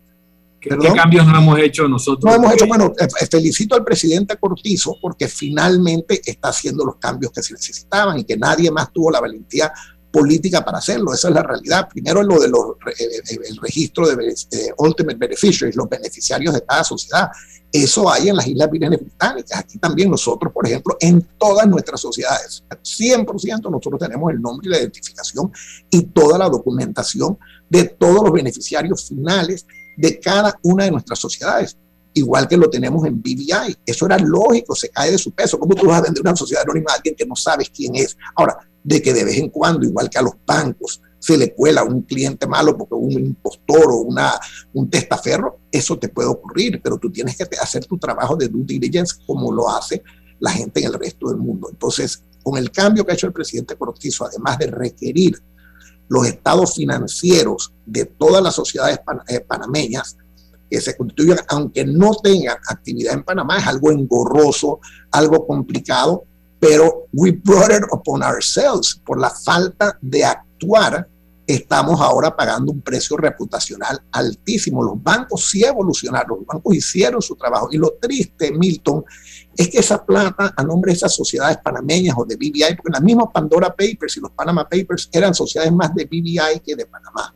hecho? ¿Qué, cambios no hemos hecho nosotros?
No hemos hecho, bueno, eh, eh, felicito al presidente Cortizo porque finalmente está haciendo los cambios que se necesitaban y que nadie más tuvo la valentía política para hacerlo. Esa es la realidad. Primero, lo de los, eh, el registro de Ultimate Beneficiaries, los beneficiarios de cada sociedad. Eso hay en las Islas Vírgenes Británicas. Aquí también nosotros, por ejemplo, en todas nuestras sociedades, 100% nosotros tenemos el nombre y la identificación y toda la documentación de todos los beneficiarios finales de cada una de nuestras sociedades, igual que lo tenemos en BBI. Eso era lógico, se cae de su peso. ¿Cómo tú vas a vender una sociedad anónima a alguien que no sabes quién es? Ahora, de que de vez en cuando, igual que a los bancos, se le cuela un cliente malo porque un impostor o una, un testaferro, eso te puede ocurrir, pero tú tienes que hacer tu trabajo de due diligence como lo hace la gente en el resto del mundo. Entonces, con el cambio que ha hecho el presidente Cortizo, además de requerir los estados financieros de todas las sociedades eh, panameñas, que se constituyan, aunque no tengan actividad en Panamá, es algo engorroso, algo complicado, pero we brought it upon ourselves por la falta de actuar. Estamos ahora pagando un precio reputacional altísimo. Los bancos sí evolucionaron, los bancos hicieron su trabajo. Y lo triste, Milton, es que esa plata a nombre de esas sociedades panameñas o de BBI, porque las mismas Pandora Papers y los Panama Papers eran sociedades más de BBI que de Panamá.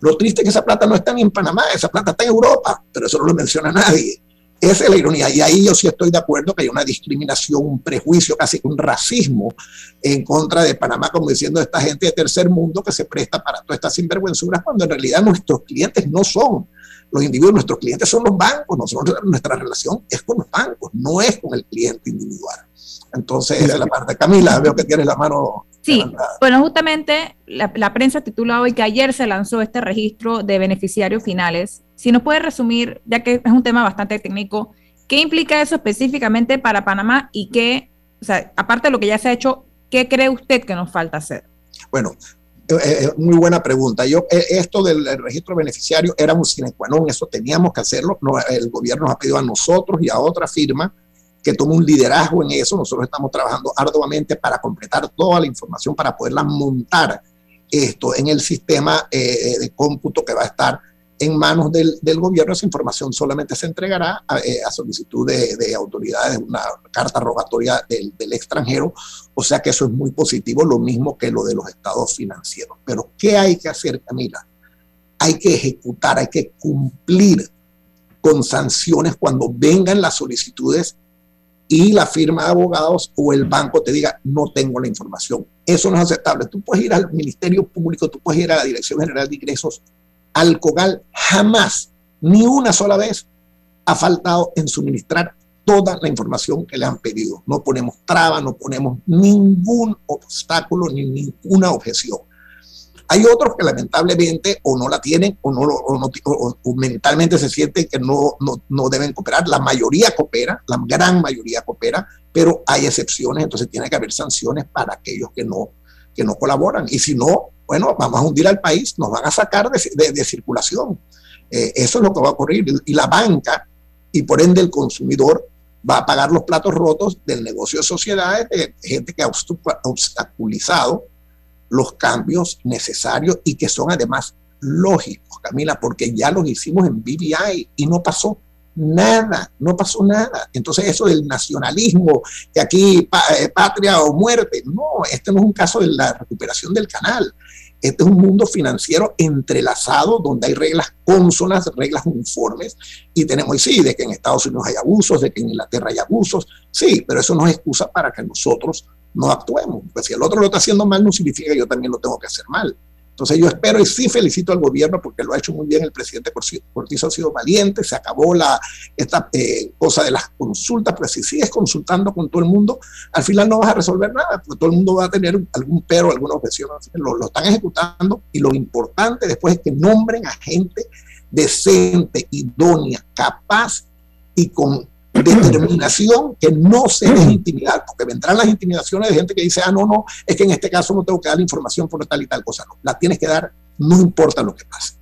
Lo triste es que esa plata no está ni en Panamá, esa plata está en Europa, pero eso no lo menciona nadie. Esa es la ironía. Y ahí yo sí estoy de acuerdo que hay una discriminación, un prejuicio, casi un racismo en contra de Panamá, como diciendo esta gente de tercer mundo que se presta para todas estas sinvergüenzuras, cuando en realidad nuestros clientes no son los individuos, nuestros clientes son los bancos, nosotros, nuestra relación es con los bancos, no es con el cliente individual. Entonces, esa es la parte. Camila, veo que tienes la mano.
Sí, bueno, justamente la, la, prensa titula hoy que ayer se lanzó este registro de beneficiarios finales. Si nos puede resumir, ya que es un tema bastante técnico, ¿qué implica eso específicamente para Panamá y qué, o sea, aparte de lo que ya se ha hecho, qué cree usted que nos falta hacer?
Bueno, eh, eh, muy buena pregunta. Yo, eh, esto del registro beneficiario era un sine qua non, eso teníamos que hacerlo. No, el gobierno nos ha pedido a nosotros y a otra firma que tome un liderazgo en eso. Nosotros estamos trabajando arduamente para completar toda la información para poderla montar esto en el sistema de cómputo que va a estar en manos del, gobierno. Esa información solamente se entregará a, eh, a solicitud de, de, autoridades, una carta rogatoria del, del, extranjero. O sea que eso es muy positivo, lo mismo que lo de los estados financieros. Pero ¿qué hay que hacer, Camila? Hay que ejecutar, hay que cumplir con sanciones cuando vengan las solicitudes y la firma de abogados o el banco te diga, no tengo la información. Eso no es aceptable. Tú puedes ir al Ministerio Público, tú puedes ir a la Dirección General de Ingresos, al COGAL, jamás, ni una sola vez, ha faltado en suministrar toda la información que le han pedido. No ponemos traba, no ponemos ningún obstáculo ni ninguna objeción. Hay otros que lamentablemente o no la tienen o, o mentalmente se sienten que no, no, no, deben cooperar. La mayoría coopera, la gran mayoría coopera, pero hay excepciones, entonces tiene que haber sanciones para aquellos que no, que no colaboran. Y si no, bueno, vamos a hundir al país, nos van a sacar de, circulación. Eh, eso es lo que va a ocurrir. Y la banca y por ende el consumidor va a pagar los platos rotos del negocio de sociedades, de gente que ha obstaculizado los cambios necesarios y que son además lógicos, Camila, porque ya los hicimos en BBI y no pasó nada, no pasó nada. Entonces eso del nacionalismo, que aquí patria o muerte, no, este no es un caso de la recuperación del canal. Este es un mundo financiero entrelazado donde hay reglas cónsonas, reglas uniformes y tenemos, y sí, de que en Estados Unidos hay abusos, de que en Inglaterra hay abusos, sí, pero eso no es excusa para que nosotros no actuemos. Pues si el otro lo está haciendo mal, no significa que yo también lo tengo que hacer mal. Entonces yo espero y sí felicito al gobierno porque lo ha hecho muy bien. El presidente Cortizo ha sido valiente, se acabó la, esta eh, cosa de las consultas, pero si sigues consultando con todo el mundo, al final no vas a resolver nada, porque todo el mundo va a tener algún pero, alguna objeción, lo, lo están ejecutando y lo importante después es que nombren a gente decente, idónea, capaz y con determinación que no se deje intimidar, porque vendrán las intimidaciones de gente que dice, ah, no, no, es que en este caso no tengo que dar la información por tal y tal cosa. No, la tienes que dar, no importa lo que pase.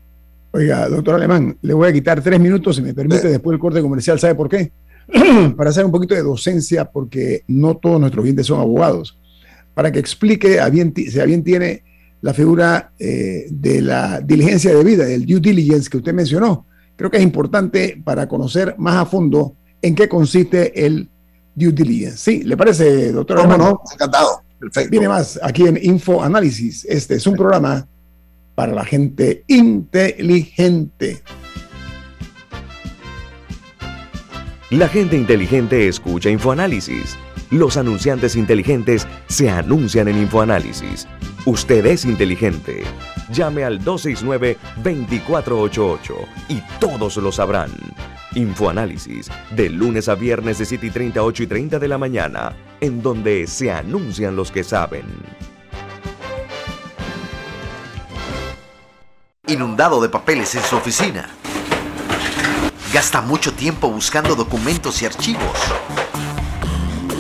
Oiga, doctor Alemán, le voy a quitar tres minutos, si me permite, después del corte comercial. ¿Sabe por qué? Para hacer un poquito de docencia, porque no todos nuestros clientes son abogados. Para que explique, a bien, si a bien tiene la figura eh, de la diligencia de vida, del due diligence que usted mencionó. Creo que es importante para conocer más a fondo en qué consiste el due diligence. Sí, ¿le parece, doctor?
No, no, encantado. Perfecto.
Viene más aquí en Info Análisis. Este es un programa para la gente inteligente.
La gente inteligente escucha InfoAnálisis. Los anunciantes inteligentes se anuncian en InfoAnálisis. Usted es inteligente. Llame al 269-2488 y todos lo sabrán. Infoanálisis, de lunes a viernes de 7 y 30, 8 y 30 de la mañana, en donde se anuncian los que saben.
Inundado de papeles en su oficina. Gasta mucho tiempo buscando documentos y archivos.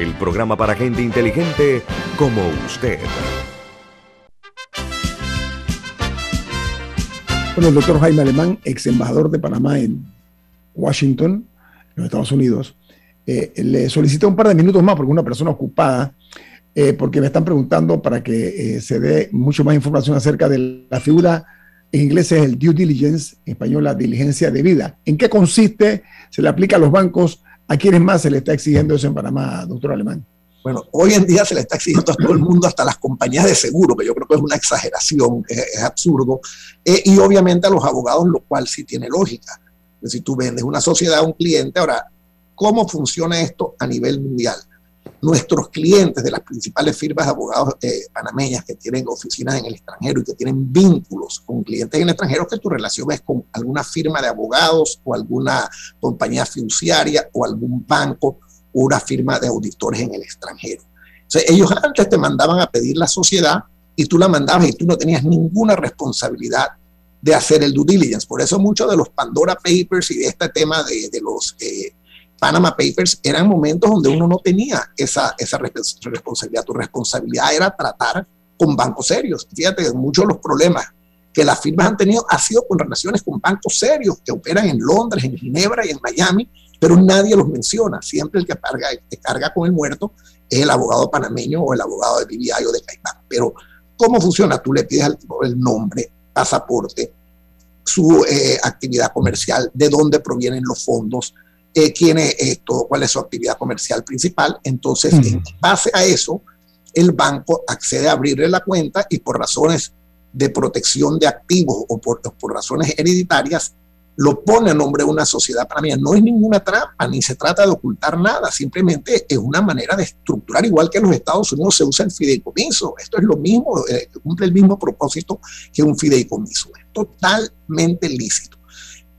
el programa para gente inteligente como usted.
Bueno, el doctor Jaime Alemán, ex embajador de Panamá en Washington, en los Estados Unidos, eh, le solicité un par de minutos más porque una persona ocupada, eh, porque me están preguntando para que eh, se dé mucho más información acerca de la figura, en inglés es el due diligence, en español la diligencia de vida. ¿En qué consiste? ¿Se le aplica a los bancos? ¿A quiénes más se le está exigiendo eso en Panamá, doctor Alemán?
Bueno, hoy en día se le está exigiendo a todo el mundo, hasta las compañías de seguro, que yo creo que es una exageración, es, absurdo, y obviamente a los abogados, lo cual sí tiene lógica. Si tú vendes una sociedad a un cliente, ahora, ¿cómo funciona esto a nivel mundial? Nuestros clientes de las principales firmas de abogados eh, panameñas que tienen oficinas en el extranjero y que tienen vínculos con clientes en el extranjero, que tu relación es con alguna firma de abogados o alguna compañía fiduciaria o algún banco o una firma de auditores en el extranjero. ellos antes te mandaban a pedir la sociedad y tú la mandabas y tú no tenías ninguna responsabilidad de hacer el due diligence. Por eso muchos de los Pandora Papers y de este tema de, de los eh, Panama Papers eran momentos donde uno no tenía esa, esa responsabilidad. Tu responsabilidad era tratar con bancos serios. Fíjate, muchos de los problemas que las firmas han tenido ha sido con relaciones con bancos serios que operan en Londres, en Ginebra y en Miami, pero nadie los menciona. Siempre el que carga, que con el muerto es el abogado panameño o el abogado de BBI o de Caimán. Pero, ¿cómo funciona? Tú le pides el nombre, pasaporte, su eh, actividad comercial, de dónde provienen los fondos, eh, quién es esto, cuál es su actividad comercial principal. Entonces, en base a eso, el banco accede a abrirle la cuenta y por razones de protección de activos o por, por razones hereditarias, lo pone a nombre de una sociedad para mí. No es ninguna trampa, ni se trata de ocultar nada, simplemente es una manera de estructurar, igual que en los Estados Unidos se usa el fideicomiso. Esto es lo mismo, eh, cumple el mismo propósito que un fideicomiso. Es totalmente lícito.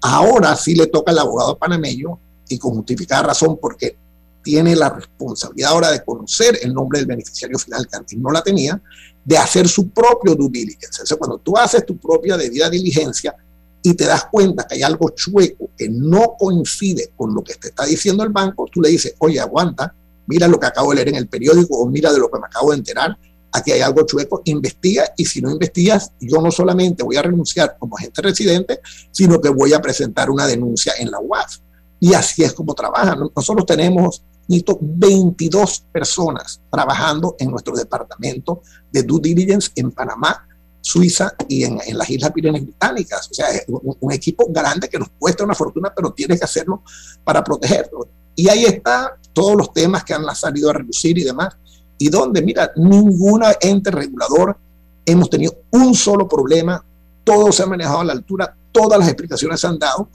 Ahora sí le toca al abogado panameño y con justificada razón porque tiene la responsabilidad ahora de conocer el nombre del beneficiario final que antes no la tenía, de hacer su propio due diligence. Entonces, cuando tú haces tu propia debida diligencia y te das cuenta que hay algo chueco que no coincide con lo que te está diciendo el banco, tú le dices, oye, aguanta, mira lo que acabo de leer en el periódico o mira de lo que me acabo de enterar, aquí hay algo chueco, investiga y si no investigas, yo no solamente voy a renunciar como agente residente, sino que voy a presentar una denuncia en la UAF. Y así es como trabajan. Nosotros tenemos 22 personas trabajando en nuestro departamento de due diligence en Panamá, Suiza y en, las Islas Pirineas Británicas. O sea, es un, equipo grande que nos cuesta una fortuna, pero tiene que hacerlo para protegerlo. Y ahí está todos los temas que han salido a reducir y demás. Y donde, mira, ninguna ente regulador hemos tenido un solo problema, todo se ha manejado a la altura, todas las explicaciones se han dado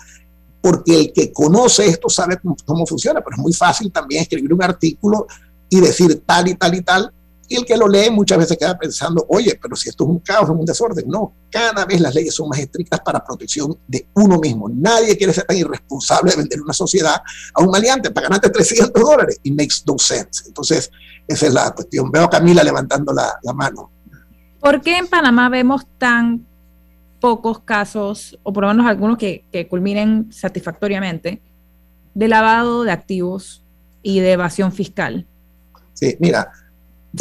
porque el que conoce esto sabe cómo, funciona, pero es muy fácil también escribir un artículo y decir tal y tal y tal, y el que lo lee muchas veces queda pensando, oye, pero si esto es un caos, es un desorden. No, cada vez las leyes son más estrictas para protección de uno mismo. Nadie quiere ser tan irresponsable de vender una sociedad a un maleante para ganarte 300 dólares. It makes no sense. Entonces, esa es la cuestión. Veo a Camila levantando la, la mano.
¿Por qué en Panamá vemos tan pocos casos, o por lo menos algunos que, culminen satisfactoriamente, de lavado de activos y de evasión fiscal.
Sí, mira.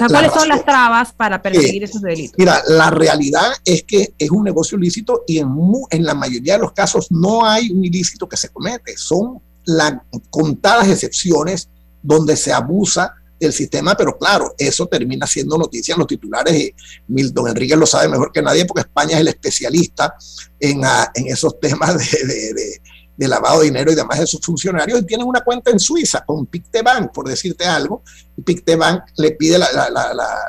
¿cuáles son las trabas para perseguir esos delitos?
Mira, la realidad es que es un negocio ilícito y en, en la mayoría de los casos no hay un ilícito que se comete. Son las contadas excepciones donde se abusa del sistema, pero claro, eso termina siendo noticia en los titulares y Milton Enrique lo sabe mejor que nadie porque España es el especialista en, ah, en esos temas de, lavado de dinero y demás de sus funcionarios. Y tienen una cuenta en Suiza con Pictebank, por decirte algo, y Pictebank le pide la,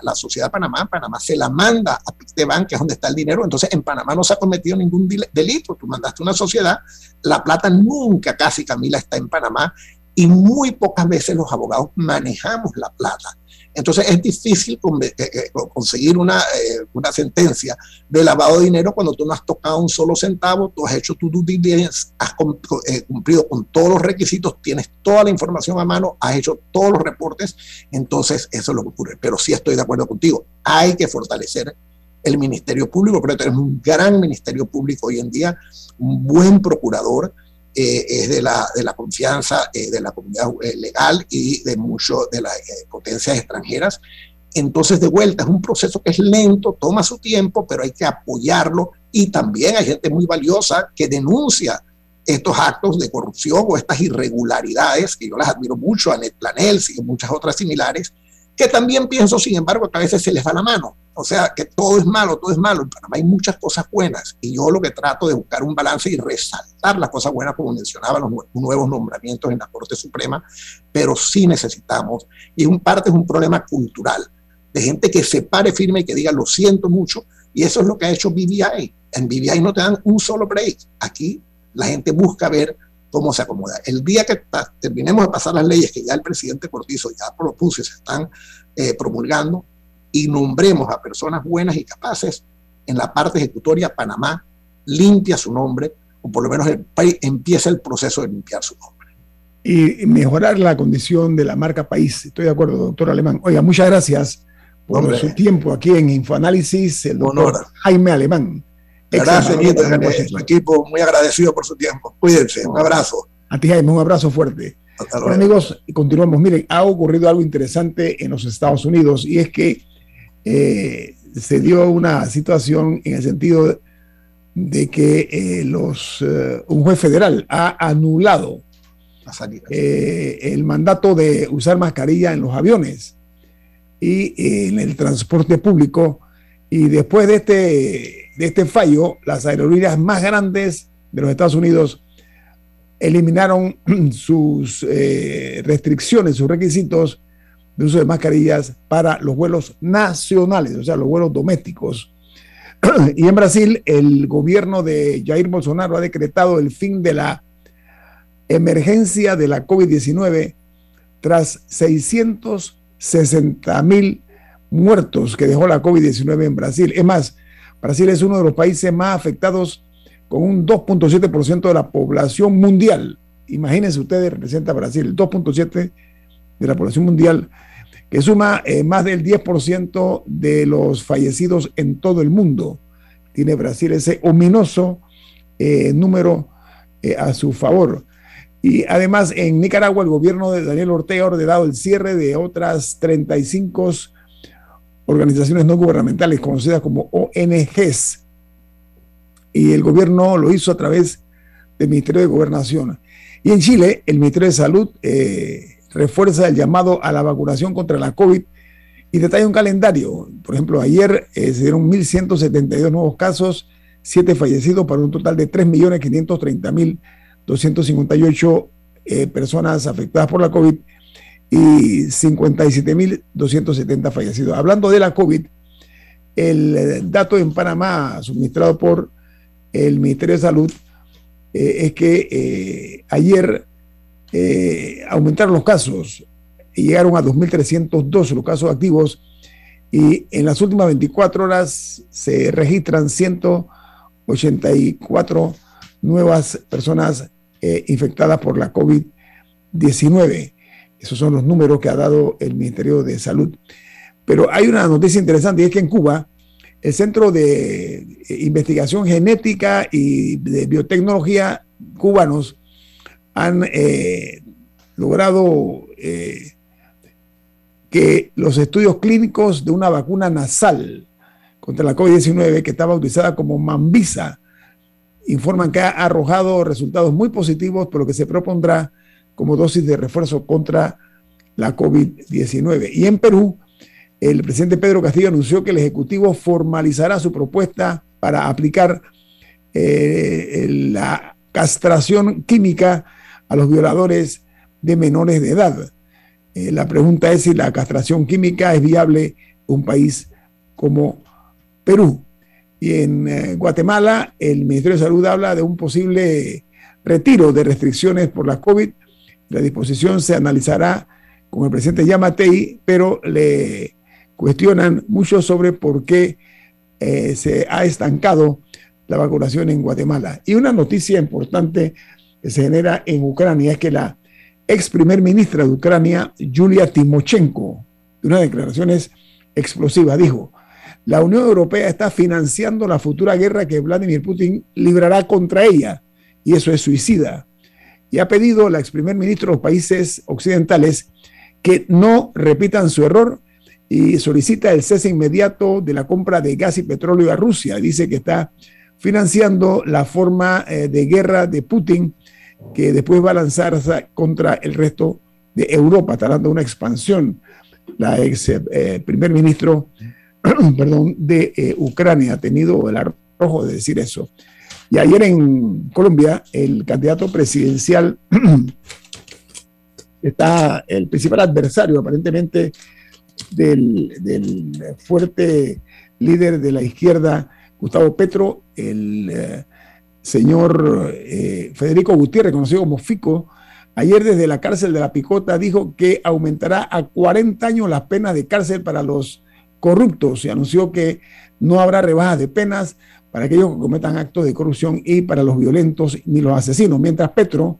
la, sociedad Panamá, Panamá se la manda a Pictebank, que es donde está el dinero, entonces en Panamá no se ha cometido ningún delito, tú mandaste una sociedad, la plata nunca casi Camila está en Panamá y muy pocas veces los abogados manejamos la plata. Entonces es difícil eh, eh, conseguir una, eh, una sentencia de lavado de dinero cuando tú no has tocado un solo centavo, tú has hecho tu due diligence, has cumplido con todos los requisitos, tienes toda la información a mano, has hecho todos los reportes, entonces eso es lo que ocurre. Pero sí estoy de acuerdo contigo, hay que fortalecer el Ministerio Público, pero tenemos un gran Ministerio Público hoy en día, un buen procurador, eh, es de la, de la confianza eh, de la comunidad eh, legal y de muchas de las potencias extranjeras. Entonces, de vuelta, es un proceso que es lento, toma su tiempo, pero hay que apoyarlo y también hay gente muy valiosa que denuncia estos actos de corrupción o estas irregularidades, que yo las admiro mucho, a Netplanels y muchas otras similares, que también pienso, sin embargo, que a veces se les va la mano. O sea, que todo es malo, todo es malo. En Panamá hay muchas cosas buenas y yo lo que trato de buscar un balance y resaltar las cosas buenas, como mencionaba, los nuevos nombramientos en la Corte Suprema, pero sí necesitamos, y en parte es un problema cultural, de gente que se pare firme y que diga, lo siento mucho, y eso es lo que ha hecho BBI. En BBI no te dan un solo break. Aquí la gente busca ver cómo se acomoda. El día que terminemos de pasar las leyes que ya el presidente Cortizo ya propuso y se están eh, promulgando, y nombremos a personas buenas y capaces, en la parte ejecutoria Panamá limpia su nombre, o por lo menos el país empieza el proceso de limpiar su nombre.
Y mejorar la condición de la marca país. Estoy de acuerdo, doctor Alemán. Oiga, muchas gracias por su tiempo aquí en Infoanálisis, el doctor Jaime Alemán.
Gracias, el equipo muy agradecido por su tiempo. Cuídense, un abrazo.
A ti, Jaime, un abrazo fuerte. Bueno, amigos, continuamos. Miren, ha ocurrido algo interesante en los Estados Unidos y es que eh, se dio una situación en el sentido de que eh, los, eh, un juez federal ha anulado el mandato de usar mascarilla en los aviones y en el transporte público. Y después de este de este fallo, las aerolíneas más grandes de los Estados Unidos eliminaron sus eh, restricciones, sus requisitos de uso de mascarillas para los vuelos nacionales, o sea, los vuelos domésticos. y en Brasil, el gobierno de Jair Bolsonaro ha decretado el fin de la emergencia de la COVID-19 tras 660 mil muertos que dejó la COVID-19 en Brasil. Es más, Brasil es uno de los países más afectados con un 2.7% de la población mundial. Imagínense ustedes, representa Brasil, el 2.7% de la población mundial, que suma eh, más del 10% de los fallecidos en todo el mundo. Tiene Brasil ese ominoso eh, número eh, a su favor. Y además en Nicaragua el gobierno de Daniel Ortega ha ordenado el cierre de otras 35 organizaciones no gubernamentales conocidas como ONGs. Y el gobierno lo hizo a través del Ministerio de Gobernación. Y en Chile, el Ministerio de Salud eh, refuerza el llamado a la vacunación contra la COVID y detalla un calendario. Por ejemplo, ayer eh, se dieron 1.172 nuevos casos, 7 fallecidos para un total de 3.530.258 eh, personas afectadas por la COVID y 57.270 fallecidos. Hablando de la COVID, el dato en Panamá suministrado por el Ministerio de Salud eh, es que eh, ayer eh, aumentaron los casos y llegaron a 2.302 los casos activos y en las últimas 24 horas se registran 184 nuevas personas infectadas por la COVID-19. Esos son los números que ha dado el Ministerio de Salud. Pero hay una noticia interesante y es que en Cuba, el Centro de eh, Investigación Genética y de Biotecnología cubanos han eh, logrado eh, que los estudios clínicos de una vacuna nasal contra la COVID-19 que estaba utilizada como Mambisa informan que ha arrojado resultados muy positivos por lo que se propondrá como dosis de refuerzo contra la COVID-19. Y en Perú, el presidente Pedro Castillo anunció que el Ejecutivo formalizará su propuesta para aplicar eh, la castración química a los violadores de menores de edad. Eh, la pregunta es si la castración química es viable en un país como Perú. Y en eh, Guatemala, el Ministerio de Salud habla de un posible retiro de restricciones por la COVID La disposición se analizará con el presidente Yamatei, pero le cuestionan mucho sobre por qué eh, se ha estancado la vacunación en Guatemala. Y una noticia importante que se genera en Ucrania es que la ex primer ministra de Ucrania, Yulia Timochenko, de unas declaraciones explosivas, dijo, la Unión Europea está financiando la futura guerra que Vladimir Putin librará contra ella, y eso es suicida. Y ha pedido la ex primer ministro de los países occidentales que no repitan su error y solicita el cese inmediato de la compra de gas y petróleo a Rusia. Dice que está financiando la forma eh, de guerra de Putin que después va a lanzarse contra el resto de Europa. Está una expansión. La ex eh, primer ministro perdón, de eh, Ucrania ha tenido el arrojo de decir eso. Y ayer en Colombia, el candidato presidencial está el principal adversario aparentemente del, del, fuerte líder de la izquierda, Gustavo Petro, el eh, señor eh, Federico Gutiérrez, conocido como Fico, ayer desde la cárcel de la Picota dijo que aumentará a 40 años las penas de cárcel para los corruptos y anunció que no habrá rebajas de penas para aquellos que cometan actos de corrupción y para los violentos ni los asesinos, mientras Petro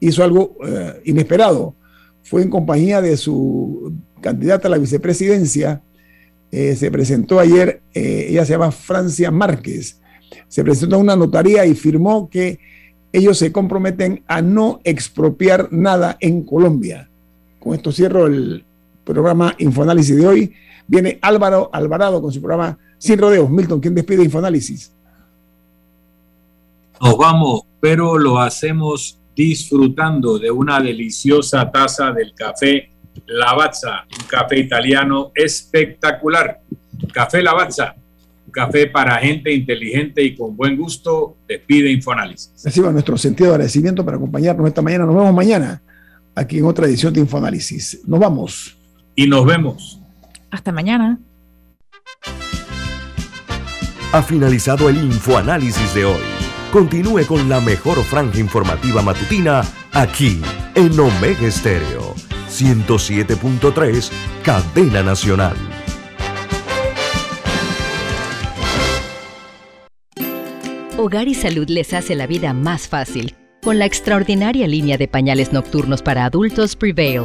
hizo algo eh, inesperado. Fue en compañía de su candidata a la vicepresidencia, eh, se presentó ayer, eh, ella se llama Francia Márquez, se presentó a una notaría y firmó que ellos se comprometen a no expropiar nada en Colombia. Con esto cierro el programa Infoanálisis de hoy. Viene Álvaro Alvarado con su programa Sin Rodeos. Milton, ¿quién despide Infoanálisis?
Nos vamos, pero lo hacemos disfrutando de una deliciosa taza del café Lavazza, un café italiano espectacular. Café Lavazza, un café para gente inteligente y con buen gusto, despide Infoanálisis.
Reciba nuestro sentido de agradecimiento para acompañarnos esta mañana. Nos vemos mañana aquí en otra edición de Infoanálisis. Nos vamos.
Y nos vemos.
Hasta mañana.
Ha finalizado el Infoanálisis de hoy. Continúe con la mejor franja informativa matutina aquí en Omega Estéreo 107.3, Cadena Nacional.
Hogar y Salud les hace la vida más fácil con la extraordinaria línea de pañales nocturnos para adultos Prevail.